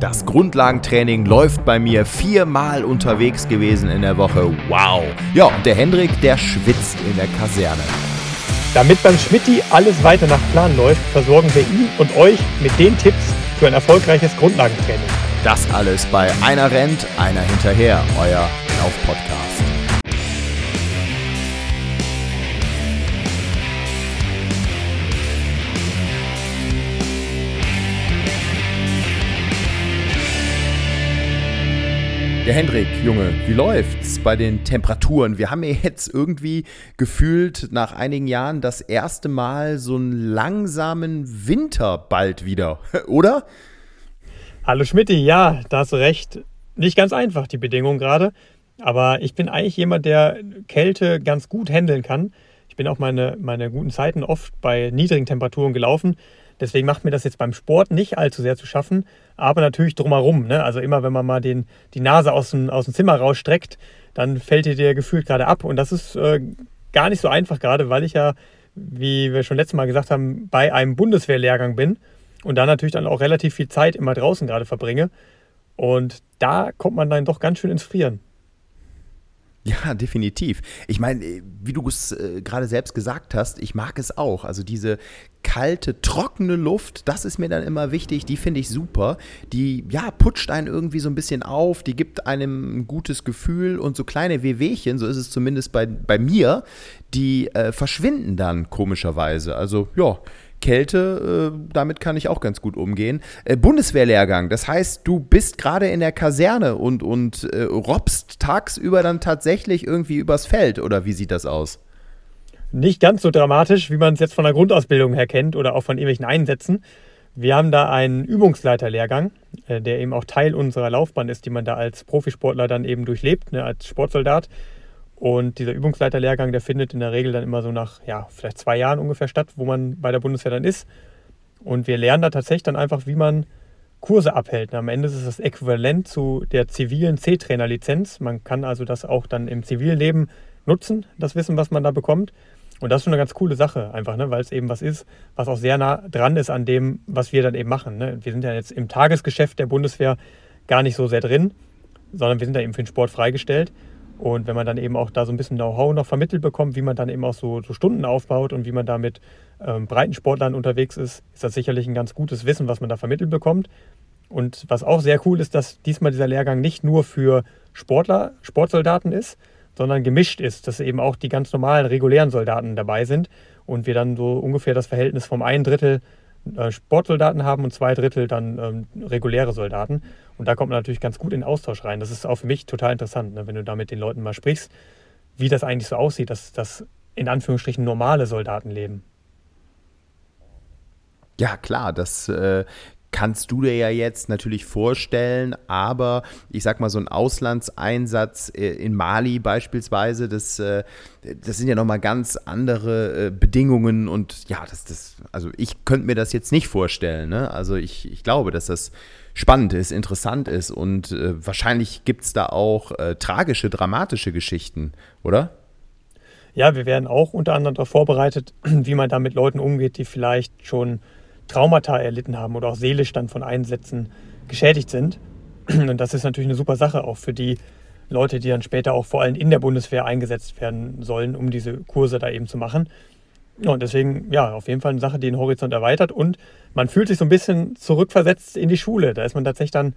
Das Grundlagentraining läuft bei mir viermal unterwegs gewesen in der Woche. Wow. Ja, und der Hendrik, der schwitzt in der Kaserne. Damit beim Schmitti alles weiter nach Plan läuft, versorgen wir ihn und euch mit den Tipps für ein erfolgreiches Grundlagentraining. Das alles bei Einer rennt, einer hinterher, euer Laufpodcast. Ja, Hendrik, Junge, wie läuft's bei den Temperaturen? Wir haben jetzt irgendwie gefühlt nach einigen Jahren das erste Mal so einen langsamen Winter bald wieder, oder? Hallo Schmidti, ja, da hast du recht. Nicht ganz einfach, die Bedingungen gerade. Aber ich bin eigentlich jemand, der Kälte ganz gut handeln kann. Ich bin auch meine, meine guten Zeiten oft bei niedrigen Temperaturen gelaufen. Deswegen macht mir das jetzt beim Sport nicht allzu sehr zu schaffen, aber natürlich drumherum. Ne? Also immer, wenn man mal den, die Nase aus dem, aus dem Zimmer rausstreckt, dann fällt dir der gefühlt gerade ab. Und das ist äh, gar nicht so einfach gerade, weil ich ja, wie wir schon letztes Mal gesagt haben, bei einem Bundeswehrlehrgang bin und da natürlich dann auch relativ viel Zeit immer draußen gerade verbringe. Und da kommt man dann doch ganz schön ins Frieren. Ja, definitiv. Ich meine, äh, wie du es äh, gerade selbst gesagt hast, ich mag es auch. Also diese kalte, trockene Luft, das ist mir dann immer wichtig. Die finde ich super. Die, ja, putscht einen irgendwie so ein bisschen auf. Die gibt einem ein gutes Gefühl. Und so kleine Wehwehchen, so ist es zumindest bei, bei mir, die äh, verschwinden dann komischerweise. Also, ja, Kälte, äh, damit kann ich auch ganz gut umgehen. Äh, Bundeswehrlehrgang, das heißt, du bist gerade in der Kaserne und, und äh, robbst tagsüber dann tatsächlich irgendwie übers Feld oder wie sieht das aus? Nicht ganz so dramatisch, wie man es jetzt von der Grundausbildung her kennt oder auch von irgendwelchen Einsätzen. Wir haben da einen Übungsleiterlehrgang, äh, der eben auch Teil unserer Laufbahn ist, die man da als Profisportler dann eben durchlebt, ne, als Sportsoldat. Und dieser Übungsleiterlehrgang, der findet in der Regel dann immer so nach, ja, vielleicht zwei Jahren ungefähr statt, wo man bei der Bundeswehr dann ist. Und wir lernen da tatsächlich dann einfach, wie man Kurse abhält. Und am Ende ist es das Äquivalent zu der zivilen C-Trainer-Lizenz. Man kann also das auch dann im zivilen Leben nutzen, das Wissen, was man da bekommt. Und das ist schon eine ganz coole Sache, einfach, ne? weil es eben was ist, was auch sehr nah dran ist an dem, was wir dann eben machen. Ne? Wir sind ja jetzt im Tagesgeschäft der Bundeswehr gar nicht so sehr drin, sondern wir sind da eben für den Sport freigestellt. Und wenn man dann eben auch da so ein bisschen Know-how noch vermittelt bekommt, wie man dann eben auch so, so Stunden aufbaut und wie man da mit ähm, Breitensportlern unterwegs ist, ist das sicherlich ein ganz gutes Wissen, was man da vermittelt bekommt. Und was auch sehr cool ist, dass diesmal dieser Lehrgang nicht nur für Sportler, Sportsoldaten ist, sondern gemischt ist, dass eben auch die ganz normalen, regulären Soldaten dabei sind und wir dann so ungefähr das Verhältnis vom einen Drittel Sportsoldaten haben und zwei Drittel dann ähm, reguläre Soldaten. Und da kommt man natürlich ganz gut in Austausch rein. Das ist für mich total interessant, ne, wenn du da mit den Leuten mal sprichst, wie das eigentlich so aussieht, dass das in Anführungsstrichen normale Soldaten leben. Ja, klar, das äh, kannst du dir ja jetzt natürlich vorstellen, aber ich sag mal, so ein Auslandseinsatz äh, in Mali beispielsweise, das, äh, das sind ja nochmal ganz andere äh, Bedingungen und ja, das, das, also ich könnte mir das jetzt nicht vorstellen. Ne? Also ich, ich glaube, dass das spannend ist, interessant ist und äh, wahrscheinlich gibt es da auch äh, tragische, dramatische Geschichten, oder? Ja, wir werden auch unter anderem darauf vorbereitet, wie man da mit Leuten umgeht, die vielleicht schon Traumata erlitten haben oder auch seelisch dann von Einsätzen geschädigt sind. Und das ist natürlich eine super Sache auch für die Leute, die dann später auch vor allem in der Bundeswehr eingesetzt werden sollen, um diese Kurse da eben zu machen. Und deswegen, ja, auf jeden Fall eine Sache, die den Horizont erweitert und man fühlt sich so ein bisschen zurückversetzt in die Schule. Da ist man tatsächlich dann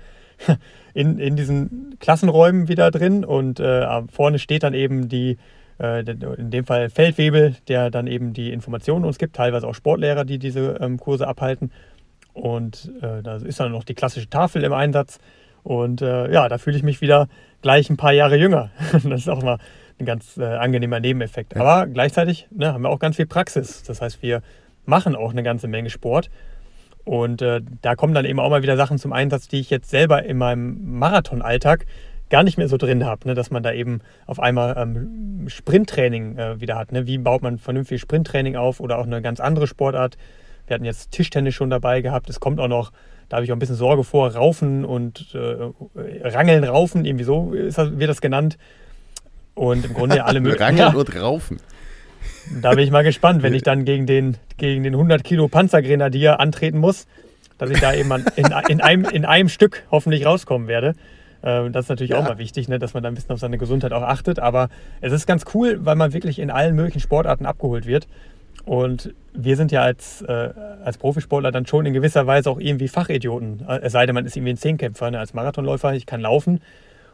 in, in diesen Klassenräumen wieder drin und äh, vorne steht dann eben die in dem Fall Feldwebel, der dann eben die Informationen uns gibt, teilweise auch Sportlehrer, die diese ähm, Kurse abhalten. Und äh, da ist dann noch die klassische Tafel im Einsatz. Und äh, ja, da fühle ich mich wieder gleich ein paar Jahre jünger. das ist auch mal ein ganz äh, angenehmer Nebeneffekt. Ja. Aber gleichzeitig ne, haben wir auch ganz viel Praxis. Das heißt, wir machen auch eine ganze Menge Sport. Und äh, da kommen dann eben auch mal wieder Sachen zum Einsatz, die ich jetzt selber in meinem Marathonalltag gar nicht mehr so drin habe, ne? dass man da eben auf einmal ähm, Sprinttraining äh, wieder hat. Ne? Wie baut man vernünftig Sprinttraining auf oder auch eine ganz andere Sportart. Wir hatten jetzt Tischtennis schon dabei gehabt. Es kommt auch noch, da habe ich auch ein bisschen Sorge vor, Raufen und äh, Rangeln, Raufen, irgendwie so das, wird das genannt. Und im Grunde alle möglichen. Rangeln ja. und Raufen. Da bin ich mal gespannt, wenn ich dann gegen den, gegen den 100 Kilo Panzergrenadier antreten muss dass ich da eben in, in, einem, in einem Stück hoffentlich rauskommen werde. Ähm, das ist natürlich ja. auch mal wichtig, ne, dass man da ein bisschen auf seine Gesundheit auch achtet. Aber es ist ganz cool, weil man wirklich in allen möglichen Sportarten abgeholt wird. Und wir sind ja als, äh, als Profisportler dann schon in gewisser Weise auch irgendwie Fachidioten. Äh, es sei denn, man ist irgendwie ein Zehnkämpfer. Ne? Als Marathonläufer, ich kann laufen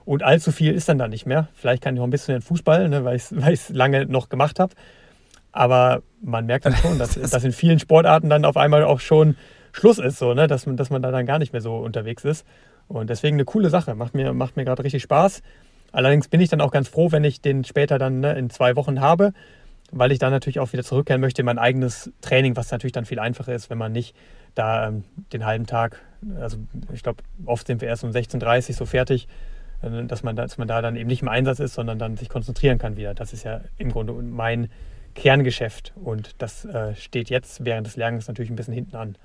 und allzu viel ist dann da nicht mehr. Vielleicht kann ich noch ein bisschen den Fußball, ne, weil ich es lange noch gemacht habe. Aber man merkt dann schon, dass, dass in vielen Sportarten dann auf einmal auch schon Schluss ist, so, ne? dass, man, dass man da dann gar nicht mehr so unterwegs ist. Und deswegen eine coole Sache. Macht mir, macht mir gerade richtig Spaß. Allerdings bin ich dann auch ganz froh, wenn ich den später dann ne, in zwei Wochen habe, weil ich dann natürlich auch wieder zurückkehren möchte in mein eigenes Training, was natürlich dann viel einfacher ist, wenn man nicht da ähm, den halben Tag, also ich glaube, oft sind wir erst um 16.30 Uhr so fertig, äh, dass man, dass man da dann eben nicht im Einsatz ist, sondern dann sich konzentrieren kann wieder. Das ist ja im Grunde mein Kerngeschäft und das äh, steht jetzt während des Lernens natürlich ein bisschen hinten an.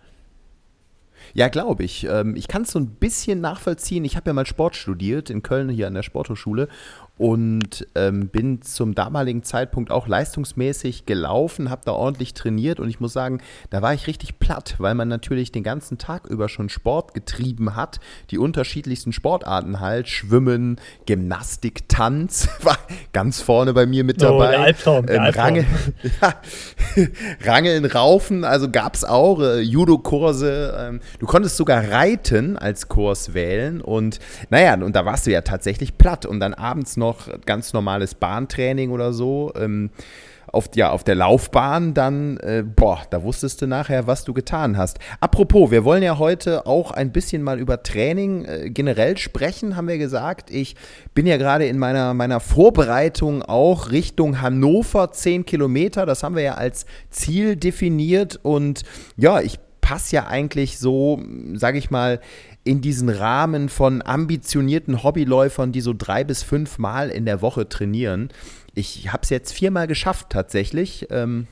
Ja, glaube ich. Ähm, ich kann es so ein bisschen nachvollziehen. Ich habe ja mal Sport studiert in Köln hier an der Sporthochschule und ähm, bin zum damaligen Zeitpunkt auch leistungsmäßig gelaufen, habe da ordentlich trainiert und ich muss sagen, da war ich richtig platt, weil man natürlich den ganzen Tag über schon Sport getrieben hat, die unterschiedlichsten Sportarten halt, Schwimmen, Gymnastik, Tanz, war ganz vorne bei mir mit dabei. Oh, der Albtraum, der ähm, Albtraum. Range, ja, Rangeln, Raufen, also gab es auch, äh, Judo-Kurse, ähm, du konntest sogar Reiten als Kurs wählen und naja, und da warst du ja tatsächlich platt und dann abends noch noch ganz normales Bahntraining oder so. Ähm, auf, ja, auf der Laufbahn, dann, äh, boah, da wusstest du nachher, was du getan hast. Apropos, wir wollen ja heute auch ein bisschen mal über Training äh, generell sprechen, haben wir gesagt. Ich bin ja gerade in meiner, meiner Vorbereitung auch Richtung Hannover, 10 Kilometer. Das haben wir ja als Ziel definiert. Und ja, ich passe ja eigentlich so, sage ich mal, in diesen Rahmen von ambitionierten Hobbyläufern, die so drei bis fünf Mal in der Woche trainieren. Ich habe es jetzt viermal geschafft tatsächlich. Ähm,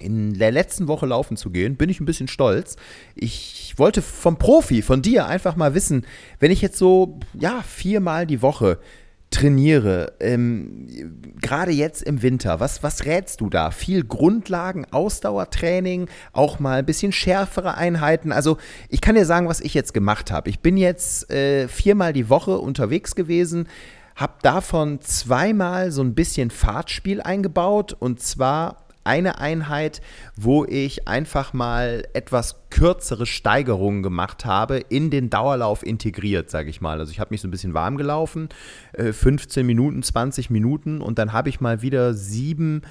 in der letzten Woche laufen zu gehen, bin ich ein bisschen stolz. Ich wollte vom Profi, von dir einfach mal wissen, wenn ich jetzt so, ja, viermal die Woche trainiere, ähm, gerade jetzt im Winter, was, was rätst du da? Viel Grundlagen, Ausdauertraining, auch mal ein bisschen schärfere Einheiten. Also ich kann dir sagen, was ich jetzt gemacht habe. Ich bin jetzt äh, viermal die Woche unterwegs gewesen, habe davon zweimal so ein bisschen Fahrtspiel eingebaut und zwar eine Einheit, wo ich einfach mal etwas kürzere Steigerungen gemacht habe, in den Dauerlauf integriert, sage ich mal. Also ich habe mich so ein bisschen warm gelaufen, 15 äh, Minuten, 20 Minuten und dann habe ich mal wieder sieben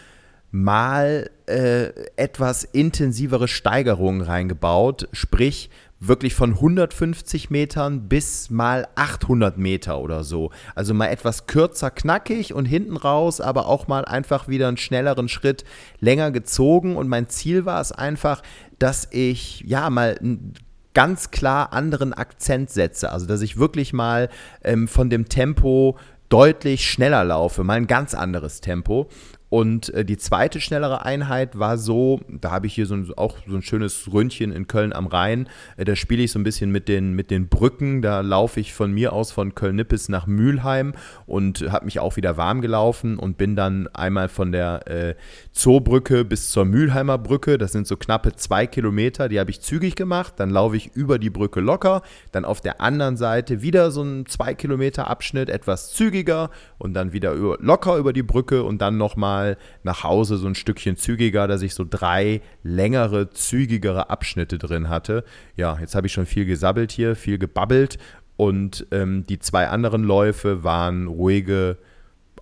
Mal äh, etwas intensivere Steigerungen reingebaut, sprich wirklich von 150 Metern bis mal 800 Meter oder so. Also mal etwas kürzer knackig und hinten raus, aber auch mal einfach wieder einen schnelleren Schritt länger gezogen. Und mein Ziel war es einfach, dass ich ja mal ganz klar anderen Akzent setze. Also dass ich wirklich mal ähm, von dem Tempo deutlich schneller laufe, mal ein ganz anderes Tempo. Und äh, die zweite schnellere Einheit war so, da habe ich hier so ein, auch so ein schönes Ründchen in Köln am Rhein. Äh, da spiele ich so ein bisschen mit den, mit den Brücken. Da laufe ich von mir aus von Köln-Nippes nach Mülheim und habe mich auch wieder warm gelaufen und bin dann einmal von der äh, Zoobrücke bis zur Mülheimer Brücke. Das sind so knappe zwei Kilometer. Die habe ich zügig gemacht. Dann laufe ich über die Brücke locker. Dann auf der anderen Seite wieder so ein zwei Kilometer Abschnitt, etwas zügiger und dann wieder über, locker über die Brücke und dann nochmal mal nach Hause so ein Stückchen zügiger, dass ich so drei längere, zügigere Abschnitte drin hatte. Ja, jetzt habe ich schon viel gesabbelt hier, viel gebabbelt und ähm, die zwei anderen Läufe waren ruhige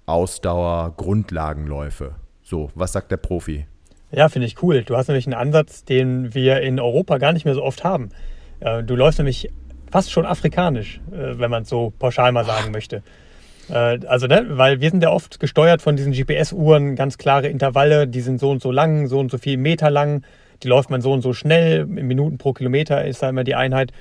Ausdauer, Grundlagenläufe. So, was sagt der Profi? Ja, finde ich cool. Du hast nämlich einen Ansatz, den wir in Europa gar nicht mehr so oft haben. Äh, du läufst nämlich fast schon afrikanisch, äh, wenn man es so pauschal mal sagen möchte. Äh, also, ne, weil wir sind ja oft gesteuert von diesen GPS-Uhren, ganz klare Intervalle, die sind so und so lang, so und so viel Meter lang, die läuft man so und so schnell, in Minuten pro Kilometer ist da immer die Einheit.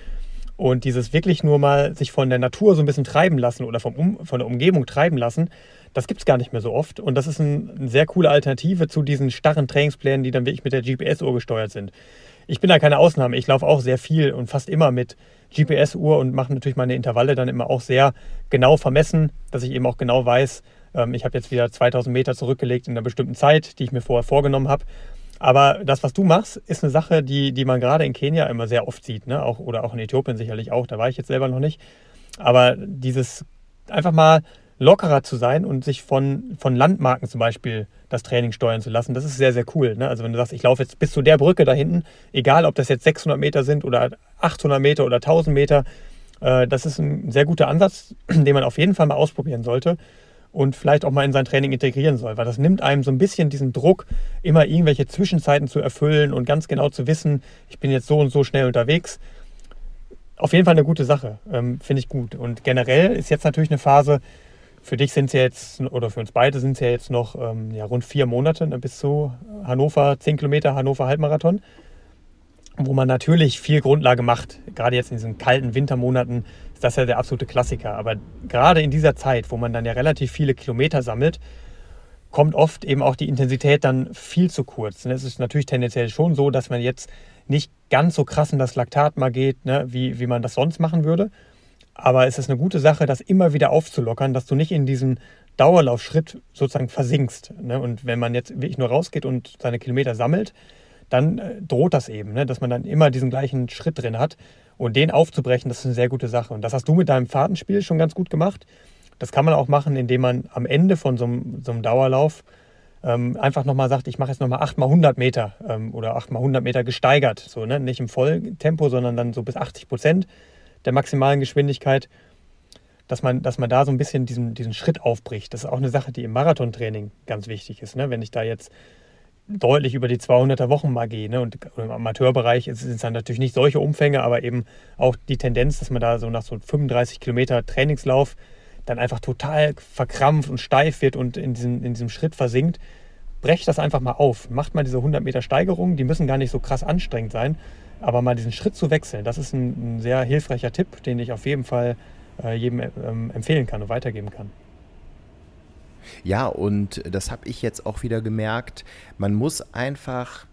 Und dieses wirklich nur mal sich von der Natur so ein bisschen treiben lassen oder vom um, von der Umgebung treiben lassen, das gibt es gar nicht mehr so oft. Und das ist ein, eine sehr coole Alternative zu diesen starren Trainingsplänen, die dann wirklich mit der GPS-Uhr gesteuert sind. Ich bin da keine Ausnahme. Ich laufe auch sehr viel und fast immer mit GPS-Uhr und mache natürlich meine Intervalle dann immer auch sehr genau vermessen, dass ich eben auch genau weiß, ähm, ich habe jetzt wieder 2000 Meter zurückgelegt in einer bestimmten Zeit, die ich mir vorher vorgenommen habe. Aber das, was du machst, ist eine Sache, die, die man gerade in Kenia immer sehr oft sieht, ne? auch, oder auch in Äthiopien sicherlich auch. Da war ich jetzt selber noch nicht. Aber dieses einfach mal lockerer zu sein und sich von, von Landmarken zum Beispiel das Training steuern zu lassen, das ist sehr, sehr cool. Ne? Also wenn du sagst, ich laufe jetzt bis zu der Brücke da hinten, egal ob das jetzt 600 Meter sind oder 800 Meter oder 1000 Meter, äh, das ist ein sehr guter Ansatz, den man auf jeden Fall mal ausprobieren sollte und vielleicht auch mal in sein Training integrieren soll, weil das nimmt einem so ein bisschen diesen Druck, immer irgendwelche Zwischenzeiten zu erfüllen und ganz genau zu wissen, ich bin jetzt so und so schnell unterwegs. Auf jeden Fall eine gute Sache, ähm, finde ich gut. Und generell ist jetzt natürlich eine Phase, für dich sind es ja jetzt, oder für uns beide sind es ja jetzt noch ähm, ja, rund vier Monate ne, bis zu Hannover, 10 Kilometer Hannover Halbmarathon, wo man natürlich viel Grundlage macht. Gerade jetzt in diesen kalten Wintermonaten ist das ja der absolute Klassiker. Aber gerade in dieser Zeit, wo man dann ja relativ viele Kilometer sammelt, kommt oft eben auch die Intensität dann viel zu kurz. Ne, es ist natürlich tendenziell schon so, dass man jetzt nicht ganz so krass in das Laktat mal geht, ne, wie, wie man das sonst machen würde. Aber es ist eine gute Sache, das immer wieder aufzulockern, dass du nicht in diesen Dauerlaufschritt sozusagen versinkst. Ne? Und wenn man jetzt wirklich nur rausgeht und seine Kilometer sammelt, dann äh, droht das eben, ne? dass man dann immer diesen gleichen Schritt drin hat. Und den aufzubrechen, das ist eine sehr gute Sache. Und das hast du mit deinem Fahrtenspiel schon ganz gut gemacht. Das kann man auch machen, indem man am Ende von so einem, so einem Dauerlauf ähm, einfach nochmal sagt, ich mache jetzt nochmal 8 mal 100 Meter ähm, oder 8 mal 100 Meter gesteigert. So, ne? Nicht im Volltempo, sondern dann so bis 80 Prozent der maximalen Geschwindigkeit, dass man, dass man da so ein bisschen diesen, diesen Schritt aufbricht. Das ist auch eine Sache, die im Marathontraining ganz wichtig ist. Ne? Wenn ich da jetzt deutlich über die 200er Wochen mal gehe. Ne? Und im Amateurbereich sind es dann natürlich nicht solche Umfänge, aber eben auch die Tendenz, dass man da so nach so 35 Kilometer Trainingslauf dann einfach total verkrampft und steif wird und in diesem, in diesem Schritt versinkt. Brecht das einfach mal auf. Macht mal diese 100 Meter Steigerung. Die müssen gar nicht so krass anstrengend sein, aber mal diesen Schritt zu wechseln, das ist ein, ein sehr hilfreicher Tipp, den ich auf jeden Fall äh, jedem ähm, empfehlen kann und weitergeben kann. Ja, und das habe ich jetzt auch wieder gemerkt. Man muss einfach,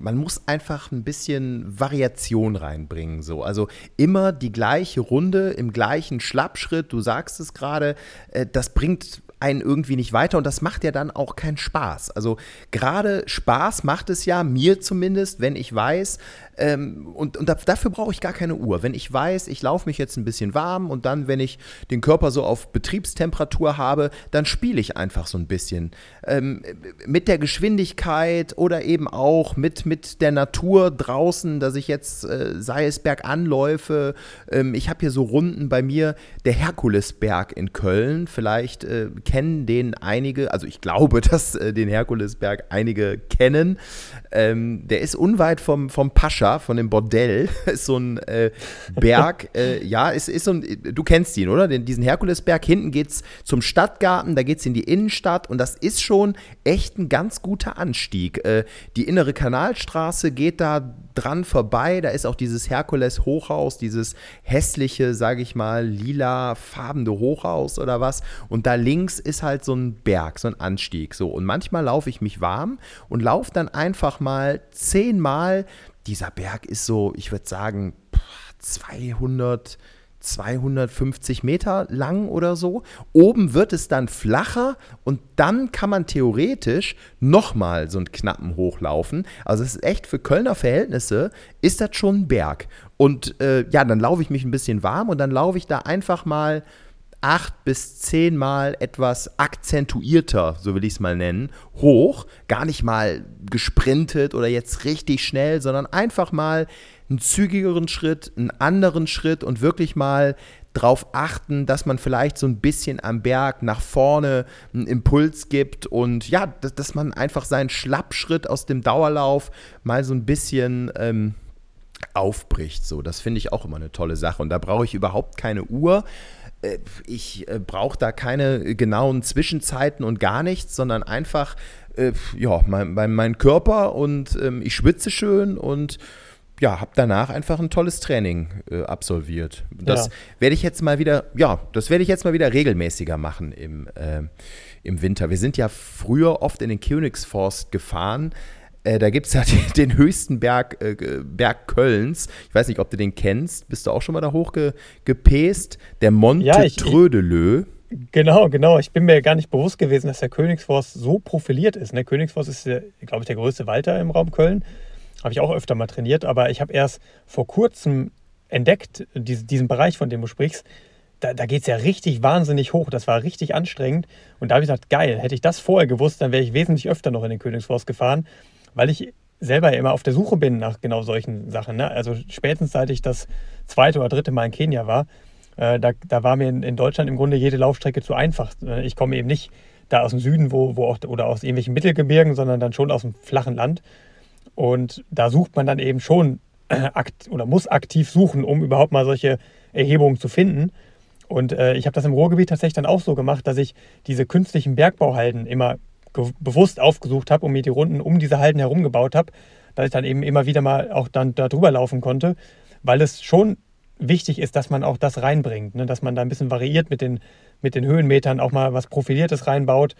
man muss einfach ein bisschen Variation reinbringen. So. Also immer die gleiche Runde im gleichen Schlappschritt, du sagst es gerade, äh, das bringt einen irgendwie nicht weiter und das macht ja dann auch keinen Spaß. Also gerade Spaß macht es ja mir zumindest, wenn ich weiß, ähm, und, und dafür brauche ich gar keine Uhr. Wenn ich weiß, ich laufe mich jetzt ein bisschen warm und dann, wenn ich den Körper so auf Betriebstemperatur habe, dann spiele ich einfach so ein bisschen. Ähm, mit der Geschwindigkeit oder eben auch mit, mit der Natur draußen, dass ich jetzt, äh, sei es Berganläufe, ähm, ich habe hier so Runden bei mir, der Herkulesberg in Köln, vielleicht äh, kennen den einige, also ich glaube, dass äh, den Herkulesberg einige kennen. Ähm, der ist unweit vom, vom Pascha, von dem Bordell. ist so ein äh, Berg. äh, ja, ist, ist so ein, du kennst ihn, oder? Den, diesen Herkulesberg. Hinten geht es zum Stadtgarten, da geht es in die Innenstadt und das ist schon echt ein ganz guter Anstieg. Äh, die innere Kanalstraße geht da dran vorbei. Da ist auch dieses Herkules-Hochhaus, dieses hässliche, sage ich mal, lila farbende Hochhaus oder was. Und da links ist halt so ein Berg, so ein Anstieg. So. Und manchmal laufe ich mich warm und laufe dann einfach mal zehnmal. Dieser Berg ist so, ich würde sagen, 200, 250 Meter lang oder so. Oben wird es dann flacher und dann kann man theoretisch nochmal so einen knappen hochlaufen. Also es ist echt für Kölner Verhältnisse, ist das schon ein Berg. Und äh, ja, dann laufe ich mich ein bisschen warm und dann laufe ich da einfach mal acht bis zehnmal etwas akzentuierter, so will ich es mal nennen, hoch. Gar nicht mal gesprintet oder jetzt richtig schnell, sondern einfach mal einen zügigeren Schritt, einen anderen Schritt und wirklich mal darauf achten, dass man vielleicht so ein bisschen am Berg nach vorne einen Impuls gibt und ja, dass, dass man einfach seinen Schlappschritt aus dem Dauerlauf mal so ein bisschen ähm, aufbricht. So, das finde ich auch immer eine tolle Sache und da brauche ich überhaupt keine Uhr. Äh, ich äh, brauche da keine genauen Zwischenzeiten und gar nichts, sondern einfach äh, ja, mein, mein, mein Körper und ähm, ich schwitze schön und ja, habe danach einfach ein tolles Training äh, absolviert. Das ja. werde ich jetzt mal wieder, ja, das werde ich jetzt mal wieder regelmäßiger machen im, äh, im Winter. Wir sind ja früher oft in den Königsforst gefahren. Äh, da gibt es ja den, höchsten Berg, äh, Berg Kölns. Ich weiß nicht, ob du den kennst. Bist du auch schon mal da hochgepäst? Der Monte ja, ich, Trödelö. Genau, genau. Ich bin mir gar nicht bewusst gewesen, dass der Königsforst so profiliert ist. Der Königsforst ist, glaube ich, der größte Walter im Raum Köln. Habe ich auch öfter mal trainiert, aber ich habe erst vor kurzem entdeckt, diesen Bereich, von dem du sprichst. Da, da geht es ja richtig wahnsinnig hoch. Das war richtig anstrengend. Und da habe ich gesagt, geil, hätte ich das vorher gewusst, dann wäre ich wesentlich öfter noch in den Königsforst gefahren, weil ich selber immer auf der Suche bin nach genau solchen Sachen. Ne? Also spätestens seit ich das zweite oder dritte Mal in Kenia war, äh, da, da war mir in, in, Deutschland im Grunde jede Laufstrecke zu einfach. Ich komme eben nicht da aus dem Süden wo, wo auch, oder aus irgendwelchen Mittelgebirgen, sondern dann schon aus dem flachen Land. Und da sucht man dann eben schon äh, oder muss aktiv suchen, um überhaupt mal solche Erhebungen zu finden. Und äh, ich habe das im Ruhrgebiet tatsächlich dann auch so gemacht, dass ich diese künstlichen Bergbauhalden immer bewusst aufgesucht habe und mir die Runden um diese Halden herum gebaut habe, dass ich dann eben immer wieder mal auch dann da drüber laufen konnte, weil es schon wichtig ist, dass man auch das reinbringt, ne? dass man da ein bisschen variiert mit den, mit den Höhenmetern, auch mal was Profiliertes reinbaut,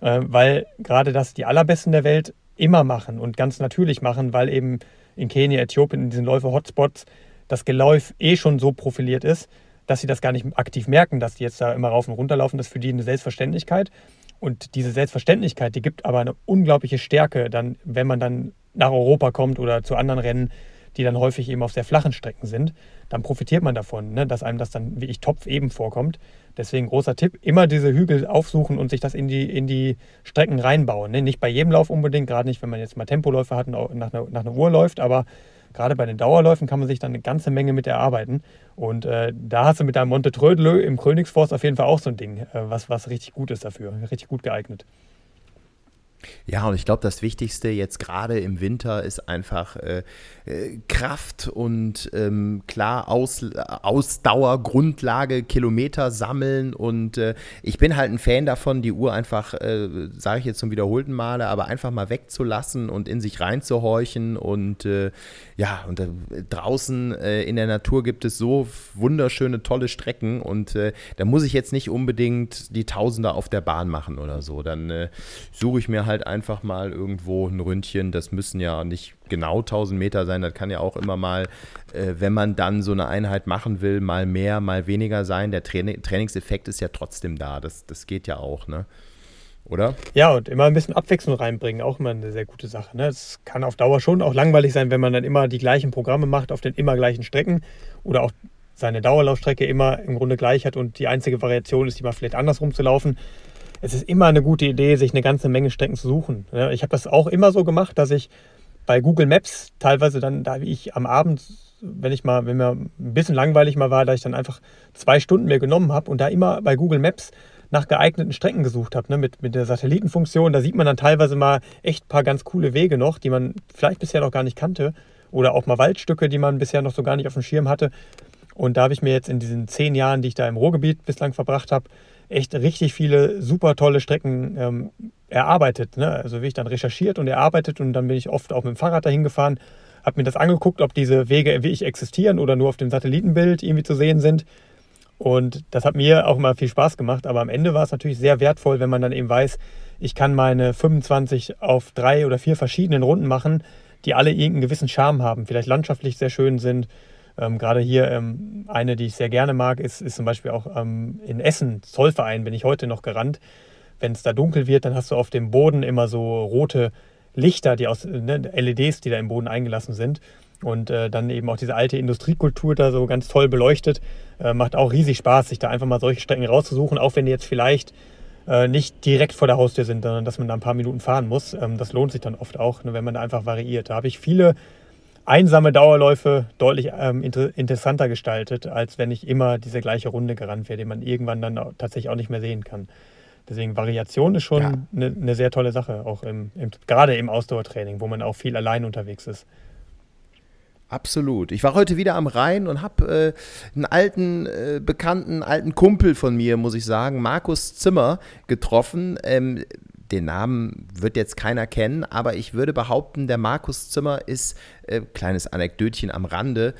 äh, weil gerade das die allerbesten der Welt immer machen und ganz natürlich machen, weil eben in Kenia, Äthiopien, in diesen Läufer-Hotspots das Geläuf eh schon so profiliert ist, dass sie das gar nicht aktiv merken, dass die jetzt da immer rauf und runter laufen. Das ist für die eine Selbstverständlichkeit. Und diese Selbstverständlichkeit, die gibt aber eine unglaubliche Stärke, dann, wenn man dann nach Europa kommt oder zu anderen Rennen, die dann häufig eben auf sehr flachen Strecken sind, dann profitiert man davon, ne, dass einem das dann wie ich Topf eben vorkommt. Deswegen großer Tipp, immer diese Hügel aufsuchen und sich das in die, in die Strecken reinbauen. Ne? Nicht bei jedem Lauf unbedingt, gerade nicht, wenn man jetzt mal Tempoläufe hat und nach einer, nach einer Uhr läuft, aber gerade bei den Dauerläufen kann man sich dann eine ganze Menge mit erarbeiten. Und äh, da hast du mit deinem Monte Trödlö im Königsforst auf jeden Fall auch so ein Ding, äh, was, was richtig gut ist dafür, richtig gut geeignet. Ja, und ich glaube, das Wichtigste jetzt gerade im Winter ist einfach äh, äh, Kraft und ähm, klar Aus, Ausdauer, Grundlage, Kilometer sammeln. Und äh, ich bin halt ein Fan davon, die Uhr einfach, äh, sage ich jetzt zum wiederholten Male, aber einfach mal wegzulassen und in sich reinzuhorchen. Und äh, ja, und äh, draußen in der Natur gibt es so wunderschöne, tolle Strecken. Und da muss ich jetzt nicht unbedingt die Tausender auf der Bahn machen oder so. Dann suche ich mir halt einfach mal irgendwo ein Ründchen. Das müssen ja nicht genau 1000 Meter sein. Das kann ja auch immer mal, äh, wenn man dann so eine Einheit machen will, mal mehr, mal weniger sein. Der Training, Trainingseffekt ist ja trotzdem da. Das, das geht ja auch, ne? Oder? Ja, und immer ein bisschen Abwechslung reinbringen, auch immer eine sehr gute Sache. Ne? Es kann auf Dauer schon auch langweilig sein, wenn man dann immer die gleichen Programme macht auf den immer gleichen Strecken oder auch seine Dauerlaufstrecke immer im Grunde gleich hat und die einzige Variation ist, die mal vielleicht andersrum zu laufen es ist immer eine gute Idee, sich eine ganze Menge Strecken zu suchen. Ich habe das auch immer so gemacht, dass ich bei Google Maps teilweise dann, da wie ich am Abend, wenn ich mal, wenn mir ein bisschen langweilig mal war, da ich dann einfach zwei Stunden mir genommen habe und da immer bei Google Maps nach geeigneten Strecken gesucht habe, ne, mit, mit der Satellitenfunktion. Da sieht man dann teilweise mal echt ein paar ganz coole Wege noch, die man vielleicht bisher noch gar nicht kannte. Oder auch mal Waldstücke, die man bisher noch so gar nicht auf dem Schirm hatte. Und da habe ich mir jetzt in diesen zehn Jahren, die ich da im Ruhrgebiet bislang verbracht habe, echt richtig viele super tolle Strecken ähm, erarbeitet. Ne? Also wie ich dann recherchiert und erarbeitet und dann bin ich oft auch mit dem Fahrrad dahin gefahren, habe mir das angeguckt, ob diese Wege wie ich existieren oder nur auf dem Satellitenbild irgendwie zu sehen sind. Und das hat mir auch immer viel Spaß gemacht, aber am Ende war es natürlich sehr wertvoll, wenn man dann eben weiß, ich kann meine 25 auf drei oder vier verschiedenen Runden machen, die alle irgendeinen gewissen Charme haben, vielleicht landschaftlich sehr schön sind, ähm, Gerade hier ähm, eine, die ich sehr gerne mag, ist, ist zum Beispiel auch ähm, in Essen, Zollverein, bin ich heute noch gerannt. Wenn es da dunkel wird, dann hast du auf dem Boden immer so rote Lichter, die aus ne, LEDs, die da im Boden eingelassen sind. Und äh, dann eben auch diese alte Industriekultur da so ganz toll beleuchtet. Äh, macht auch riesig Spaß, sich da einfach mal solche Strecken rauszusuchen, auch wenn die jetzt vielleicht äh, nicht direkt vor der Haustür sind, sondern dass man da ein paar Minuten fahren muss. Ähm, das lohnt sich dann oft auch, ne, wenn man da einfach variiert. Da habe ich viele einsame Dauerläufe deutlich ähm, inter interessanter gestaltet, als wenn ich immer diese gleiche Runde gerannt wäre, die man irgendwann dann auch, tatsächlich auch nicht mehr sehen kann. Deswegen Variation ist schon eine ja. ne sehr tolle Sache, auch im, im, gerade im Ausdauertraining, wo man auch viel allein unterwegs ist. Absolut. Ich war heute wieder am Rhein und habe äh, einen alten äh, Bekannten, alten Kumpel von mir, muss ich sagen, Markus Zimmer, getroffen. Ähm, den Namen wird jetzt keiner kennen, aber ich würde behaupten, der Markus Zimmer ist, äh, kleines Anekdötchen am Rande,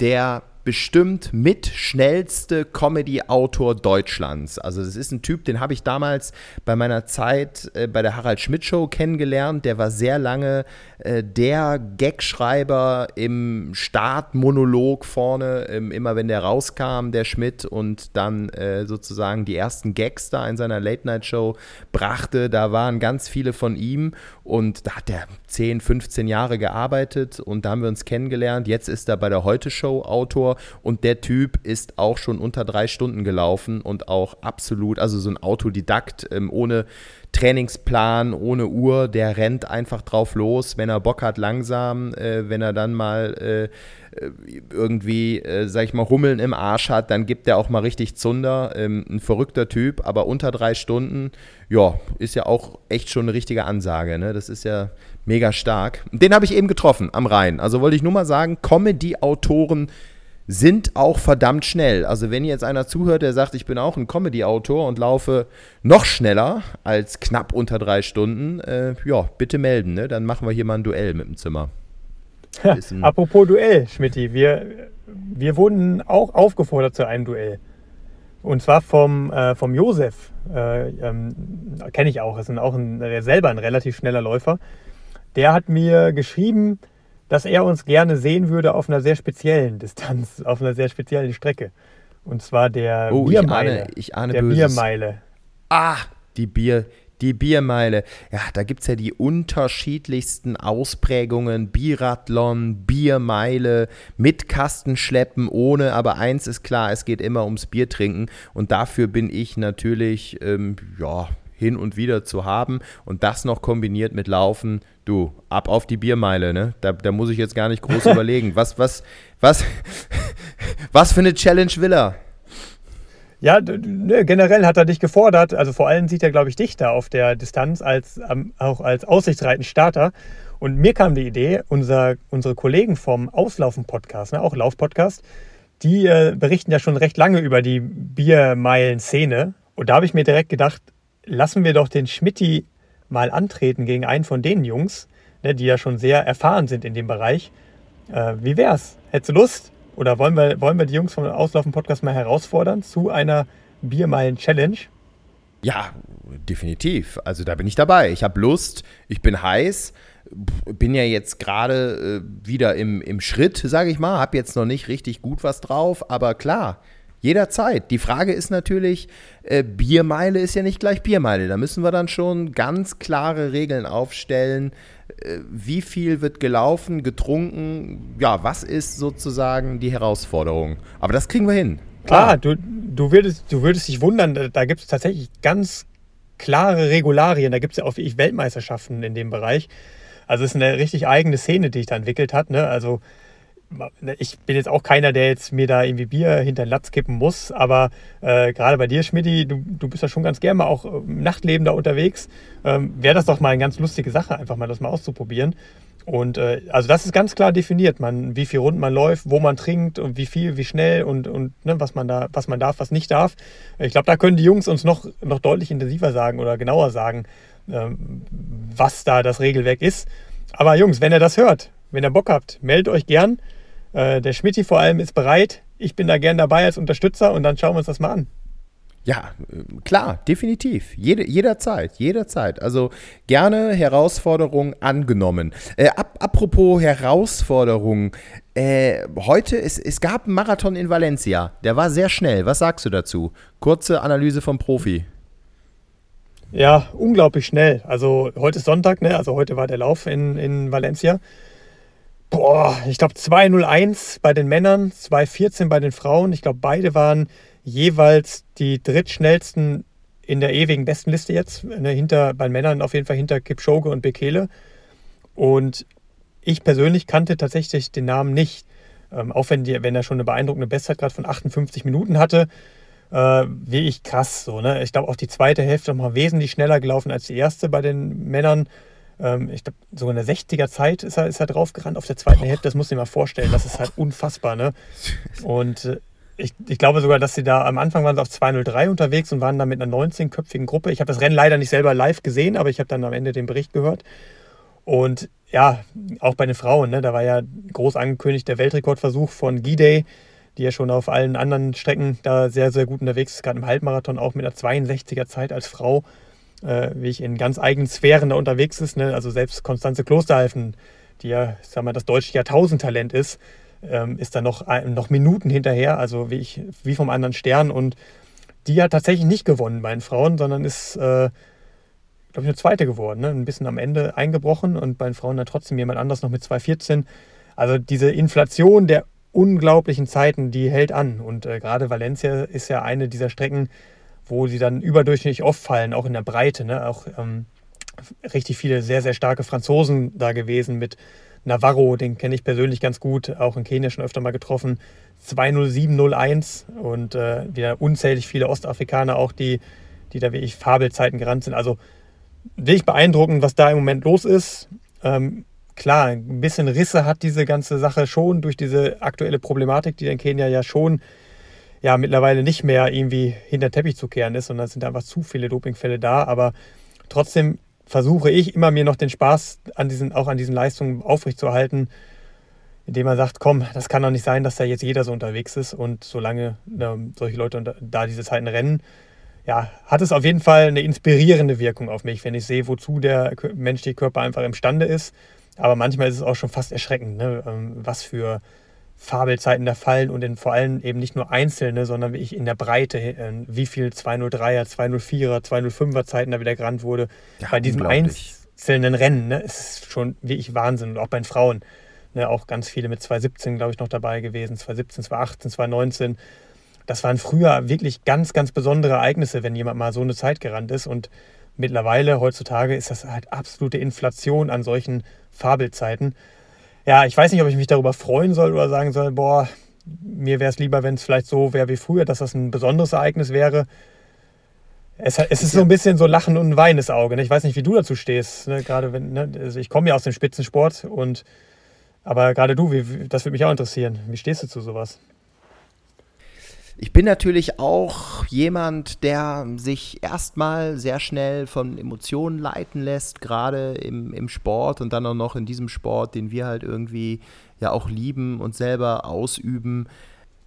der bestimmt mit schnellste Comedy-Autor Deutschlands. Also das ist ein Typ, den habe ich damals bei meiner Zeit äh, bei der Harald Schmidt Show kennengelernt. Der war sehr lange äh, der Gagschreiber im Startmonolog vorne, ähm, immer wenn der rauskam, der Schmidt, und dann äh, sozusagen die ersten Gags da in seiner Late-Night-Show brachte. Da waren ganz viele von ihm und da hat er 10, 15 Jahre gearbeitet und da haben wir uns kennengelernt. Jetzt ist er bei der Heute-Show Autor und der Typ ist auch schon unter drei Stunden gelaufen und auch absolut, also so ein Autodidakt ähm, ohne Trainingsplan, ohne Uhr, der rennt einfach drauf los, wenn er Bock hat, langsam, äh, wenn er dann mal äh, äh, irgendwie, äh, sag ich mal, Hummeln im Arsch hat, dann gibt er auch mal richtig Zunder. Ähm, ein verrückter Typ, aber unter drei Stunden, ja, ist ja auch echt schon eine richtige Ansage. Ne? Das ist ja mega stark. Den habe ich eben getroffen am Rhein. Also wollte ich nur mal sagen, Comedy-Autoren sind auch verdammt schnell. Also wenn jetzt einer zuhört, der sagt, ich bin auch ein Comedy-Autor und laufe noch schneller als knapp unter drei Stunden, äh, ja, bitte melden, ne? dann machen wir hier mal ein Duell mit dem Zimmer. Ja, apropos Duell, Schmidti, wir, wir wurden auch aufgefordert zu einem Duell. Und zwar vom, äh, vom Josef, äh, ähm, kenne ich auch, ist ein, auch ein, selber ein relativ schneller Läufer. Der hat mir geschrieben, dass er uns gerne sehen würde auf einer sehr speziellen Distanz, auf einer sehr speziellen Strecke. Und zwar der oh, Biermeile. Ich ahne, ich ahne der Böses. Biermeile. Ah, die Bier, die Biermeile. Ja, da gibt es ja die unterschiedlichsten Ausprägungen. Biathlon, Biermeile, mit Kastenschleppen, ohne. Aber eins ist klar, es geht immer ums Bier trinken. Und dafür bin ich natürlich, ähm, ja, hin und wieder zu haben. Und das noch kombiniert mit Laufen, du, ab auf die Biermeile, ne? Da, da muss ich jetzt gar nicht groß überlegen. Was, was, was, was für eine Challenge will er? Ja, ne, generell hat er dich gefordert. Also vor allem sieht er, glaube ich, dich da auf der Distanz als ähm, auch als Aussichtsreiten-Starter. Und mir kam die Idee, unser, unsere Kollegen vom Auslaufen-Podcast, ne, auch Lauf-Podcast, die äh, berichten ja schon recht lange über die Biermeilen-Szene. Und da habe ich mir direkt gedacht, lassen wir doch den Schmitti mal antreten gegen einen von den Jungs, ne, die ja schon sehr erfahren sind in dem Bereich. Äh, wie wär's? Hättest du Lust? Oder wollen wir, wollen wir die Jungs vom Auslaufen-Podcast mal herausfordern zu einer Biermeilen-Challenge? Ja, definitiv. Also da bin ich dabei. Ich habe Lust, ich bin heiß, bin ja jetzt gerade äh, wieder im, im Schritt, sage ich mal, habe jetzt noch nicht richtig gut was drauf, aber klar, Jederzeit. Die Frage ist natürlich, äh, Biermeile ist ja nicht gleich Biermeile. Da müssen wir dann schon ganz klare Regeln aufstellen. Äh, wie viel wird gelaufen, getrunken? Ja, was ist sozusagen die Herausforderung? Aber das kriegen wir hin. Klar, Klar du, du, würdest, du würdest dich wundern, da gibt es tatsächlich ganz klare Regularien. Da gibt es ja auch wie ich Weltmeisterschaften in dem Bereich. Also es ist eine richtig eigene Szene, die sich da entwickelt hat. Ne? Also ich bin jetzt auch keiner, der jetzt mir da irgendwie Bier hinter den Latz kippen muss, aber äh, gerade bei dir, Schmidti, du, du bist ja schon ganz gerne mal auch im Nachtleben da unterwegs. Ähm, Wäre das doch mal eine ganz lustige Sache, einfach mal das mal auszuprobieren. Und äh, also das ist ganz klar definiert, man, wie viel Runden man läuft, wo man trinkt und wie viel, wie schnell und, und ne, was man da, was man darf, was nicht darf. Ich glaube, da können die Jungs uns noch, noch deutlich intensiver sagen oder genauer sagen, ähm, was da das Regelwerk ist. Aber Jungs, wenn ihr das hört, wenn ihr Bock habt, meldet euch gern. Äh, der Schmidti vor allem ist bereit. Ich bin da gern dabei als Unterstützer und dann schauen wir uns das mal an. Ja, äh, klar, definitiv. Jede, jederzeit, jederzeit. Also gerne Herausforderung angenommen. Äh, ap apropos Herausforderung. Äh, heute, es, es gab einen Marathon in Valencia. Der war sehr schnell. Was sagst du dazu? Kurze Analyse vom Profi. Ja, unglaublich schnell. Also heute ist Sonntag, ne? Also heute war der Lauf in, in Valencia. Boah, ich glaube 2.01 bei den Männern, 2.14 bei den Frauen. Ich glaube, beide waren jeweils die drittschnellsten in der ewigen Bestenliste jetzt. Ne, hinter, bei den Männern auf jeden Fall hinter Kipchoge und Bekele. Und ich persönlich kannte tatsächlich den Namen nicht. Ähm, auch wenn, die, wenn er schon eine beeindruckende Bestzeit gerade von 58 Minuten hatte, äh, wie ich krass. So, ne? Ich glaube, auch die zweite Hälfte noch mal wesentlich schneller gelaufen als die erste bei den Männern. Ähm, ich glaube, so in der 60er Zeit ist er, ist er draufgerannt auf der zweiten Hälfte. Das muss ich mir mal vorstellen. Das ist halt unfassbar. Ne? Und äh, ich, ich, glaube sogar, dass sie da am Anfang waren sie auf 203 unterwegs und waren da mit einer 19-köpfigen Gruppe. Ich habe das Rennen leider nicht selber live gesehen, aber ich habe dann am Ende den Bericht gehört. Und ja, auch bei den Frauen, ne, da war ja groß angekündigt der Weltrekordversuch von Gidey, die ja schon auf allen anderen Strecken da sehr, sehr gut unterwegs ist, gerade im Halbmarathon auch mit einer 62er Zeit als Frau, äh, wie ich in ganz eigenen Sphären da unterwegs ist. Ne? Also selbst Konstanze Klosterhalfen, die ja, ich sag mal, das deutsche Jahrtausendtalent ist, ähm, ist da noch, noch Minuten hinterher, also wie, ich, wie vom anderen Stern. Und die hat tatsächlich nicht gewonnen bei den Frauen, sondern ist, äh, glaube ich, eine zweite geworden. Ne? Ein bisschen am Ende eingebrochen und bei den Frauen dann trotzdem jemand anders noch mit 2,14. Also diese Inflation der unglaublichen Zeiten, die hält an. Und äh, gerade Valencia ist ja eine dieser Strecken, wo sie dann überdurchschnittlich oft fallen, auch in der Breite. Ne? Auch ähm, richtig viele sehr, sehr starke Franzosen da gewesen mit Navarro, den kenne ich persönlich ganz gut, auch in Kenia schon öfter mal getroffen. 20701 und äh, wieder unzählig viele Ostafrikaner auch, die, die da wirklich Fabelzeiten gerannt sind. Also wirklich beeindruckend, was da im Moment los ist. Ähm, klar, ein bisschen Risse hat diese ganze Sache schon durch diese aktuelle Problematik, die in Kenia ja schon ja mittlerweile nicht mehr irgendwie hinter Teppich zu kehren ist, sondern es sind einfach zu viele Dopingfälle da. Aber trotzdem versuche ich immer mir noch den Spaß an diesen, auch an diesen Leistungen aufrechtzuerhalten, indem man sagt, komm, das kann doch nicht sein, dass da jetzt jeder so unterwegs ist und solange ähm, solche Leute da diese Zeiten rennen, ja, hat es auf jeden Fall eine inspirierende Wirkung auf mich, wenn ich sehe, wozu der menschliche Körper einfach imstande ist. Aber manchmal ist es auch schon fast erschreckend, ne? Ähm, was für Fabelzeiten da fallen und in, vor allem eben nicht nur einzelne, sondern wie ich in der Breite, äh, wie viel 203er, 204er, 205er Zeiten da wieder gerannt wurde. Ja, Bei diesem einzelnen Rennen ne, ist schon wie ich Wahnsinn. Und auch bei den Frauen. Ne, auch ganz viele mit 217, glaube ich, noch dabei gewesen. 217, 218, 219. Das waren früher wirklich ganz, ganz besondere Ereignisse, wenn jemand mal so eine Zeit gerannt ist. Und mittlerweile, heutzutage, ist das halt absolute Inflation an solchen Fabelzeiten ja, ich weiß nicht, ob ich mich darüber freuen soll oder sagen soll, boah, mir wäre es lieber, wenn es vielleicht so wäre wie früher, dass das ein besonderes Ereignis wäre. Es, es ist so ein bisschen so Lachen und ein weines Auge. Ne? Ich weiß nicht, wie du dazu stehst. Ne? Gerade wenn, ne? also ich komme ja aus dem Spitzensport und aber gerade du, wie, das würde mich auch interessieren. Wie stehst du zu sowas? Ich bin natürlich auch jemand, der sich erstmal sehr schnell von Emotionen leiten lässt, gerade im, im Sport und dann auch noch in diesem Sport, den wir halt irgendwie ja auch lieben und selber ausüben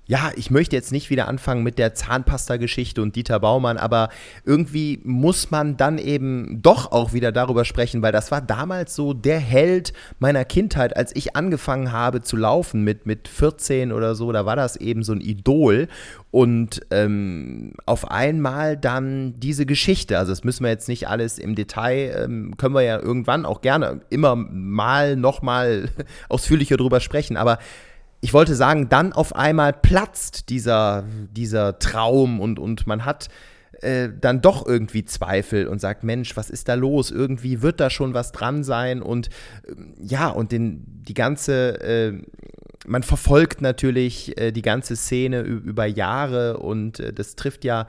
ja, ich möchte jetzt nicht wieder anfangen mit der Zahnpasta-Geschichte und Dieter Baumann, aber irgendwie muss man dann eben doch auch wieder darüber sprechen, weil das war damals so der Held meiner Kindheit, als ich angefangen habe zu laufen mit, mit 14 oder so, da war das eben so ein Idol. Und ähm, auf einmal dann diese Geschichte, also das müssen wir jetzt nicht alles im Detail, ähm, können wir ja irgendwann auch gerne immer mal nochmal ausführlicher drüber sprechen, aber ich wollte sagen, dann auf einmal platzt dieser, dieser Traum und, und man hat äh, dann doch irgendwie Zweifel und sagt, Mensch, was ist da los? Irgendwie wird da schon was dran sein und äh, ja, und den, die ganze, äh, man verfolgt natürlich äh, die ganze Szene über Jahre und äh, das trifft ja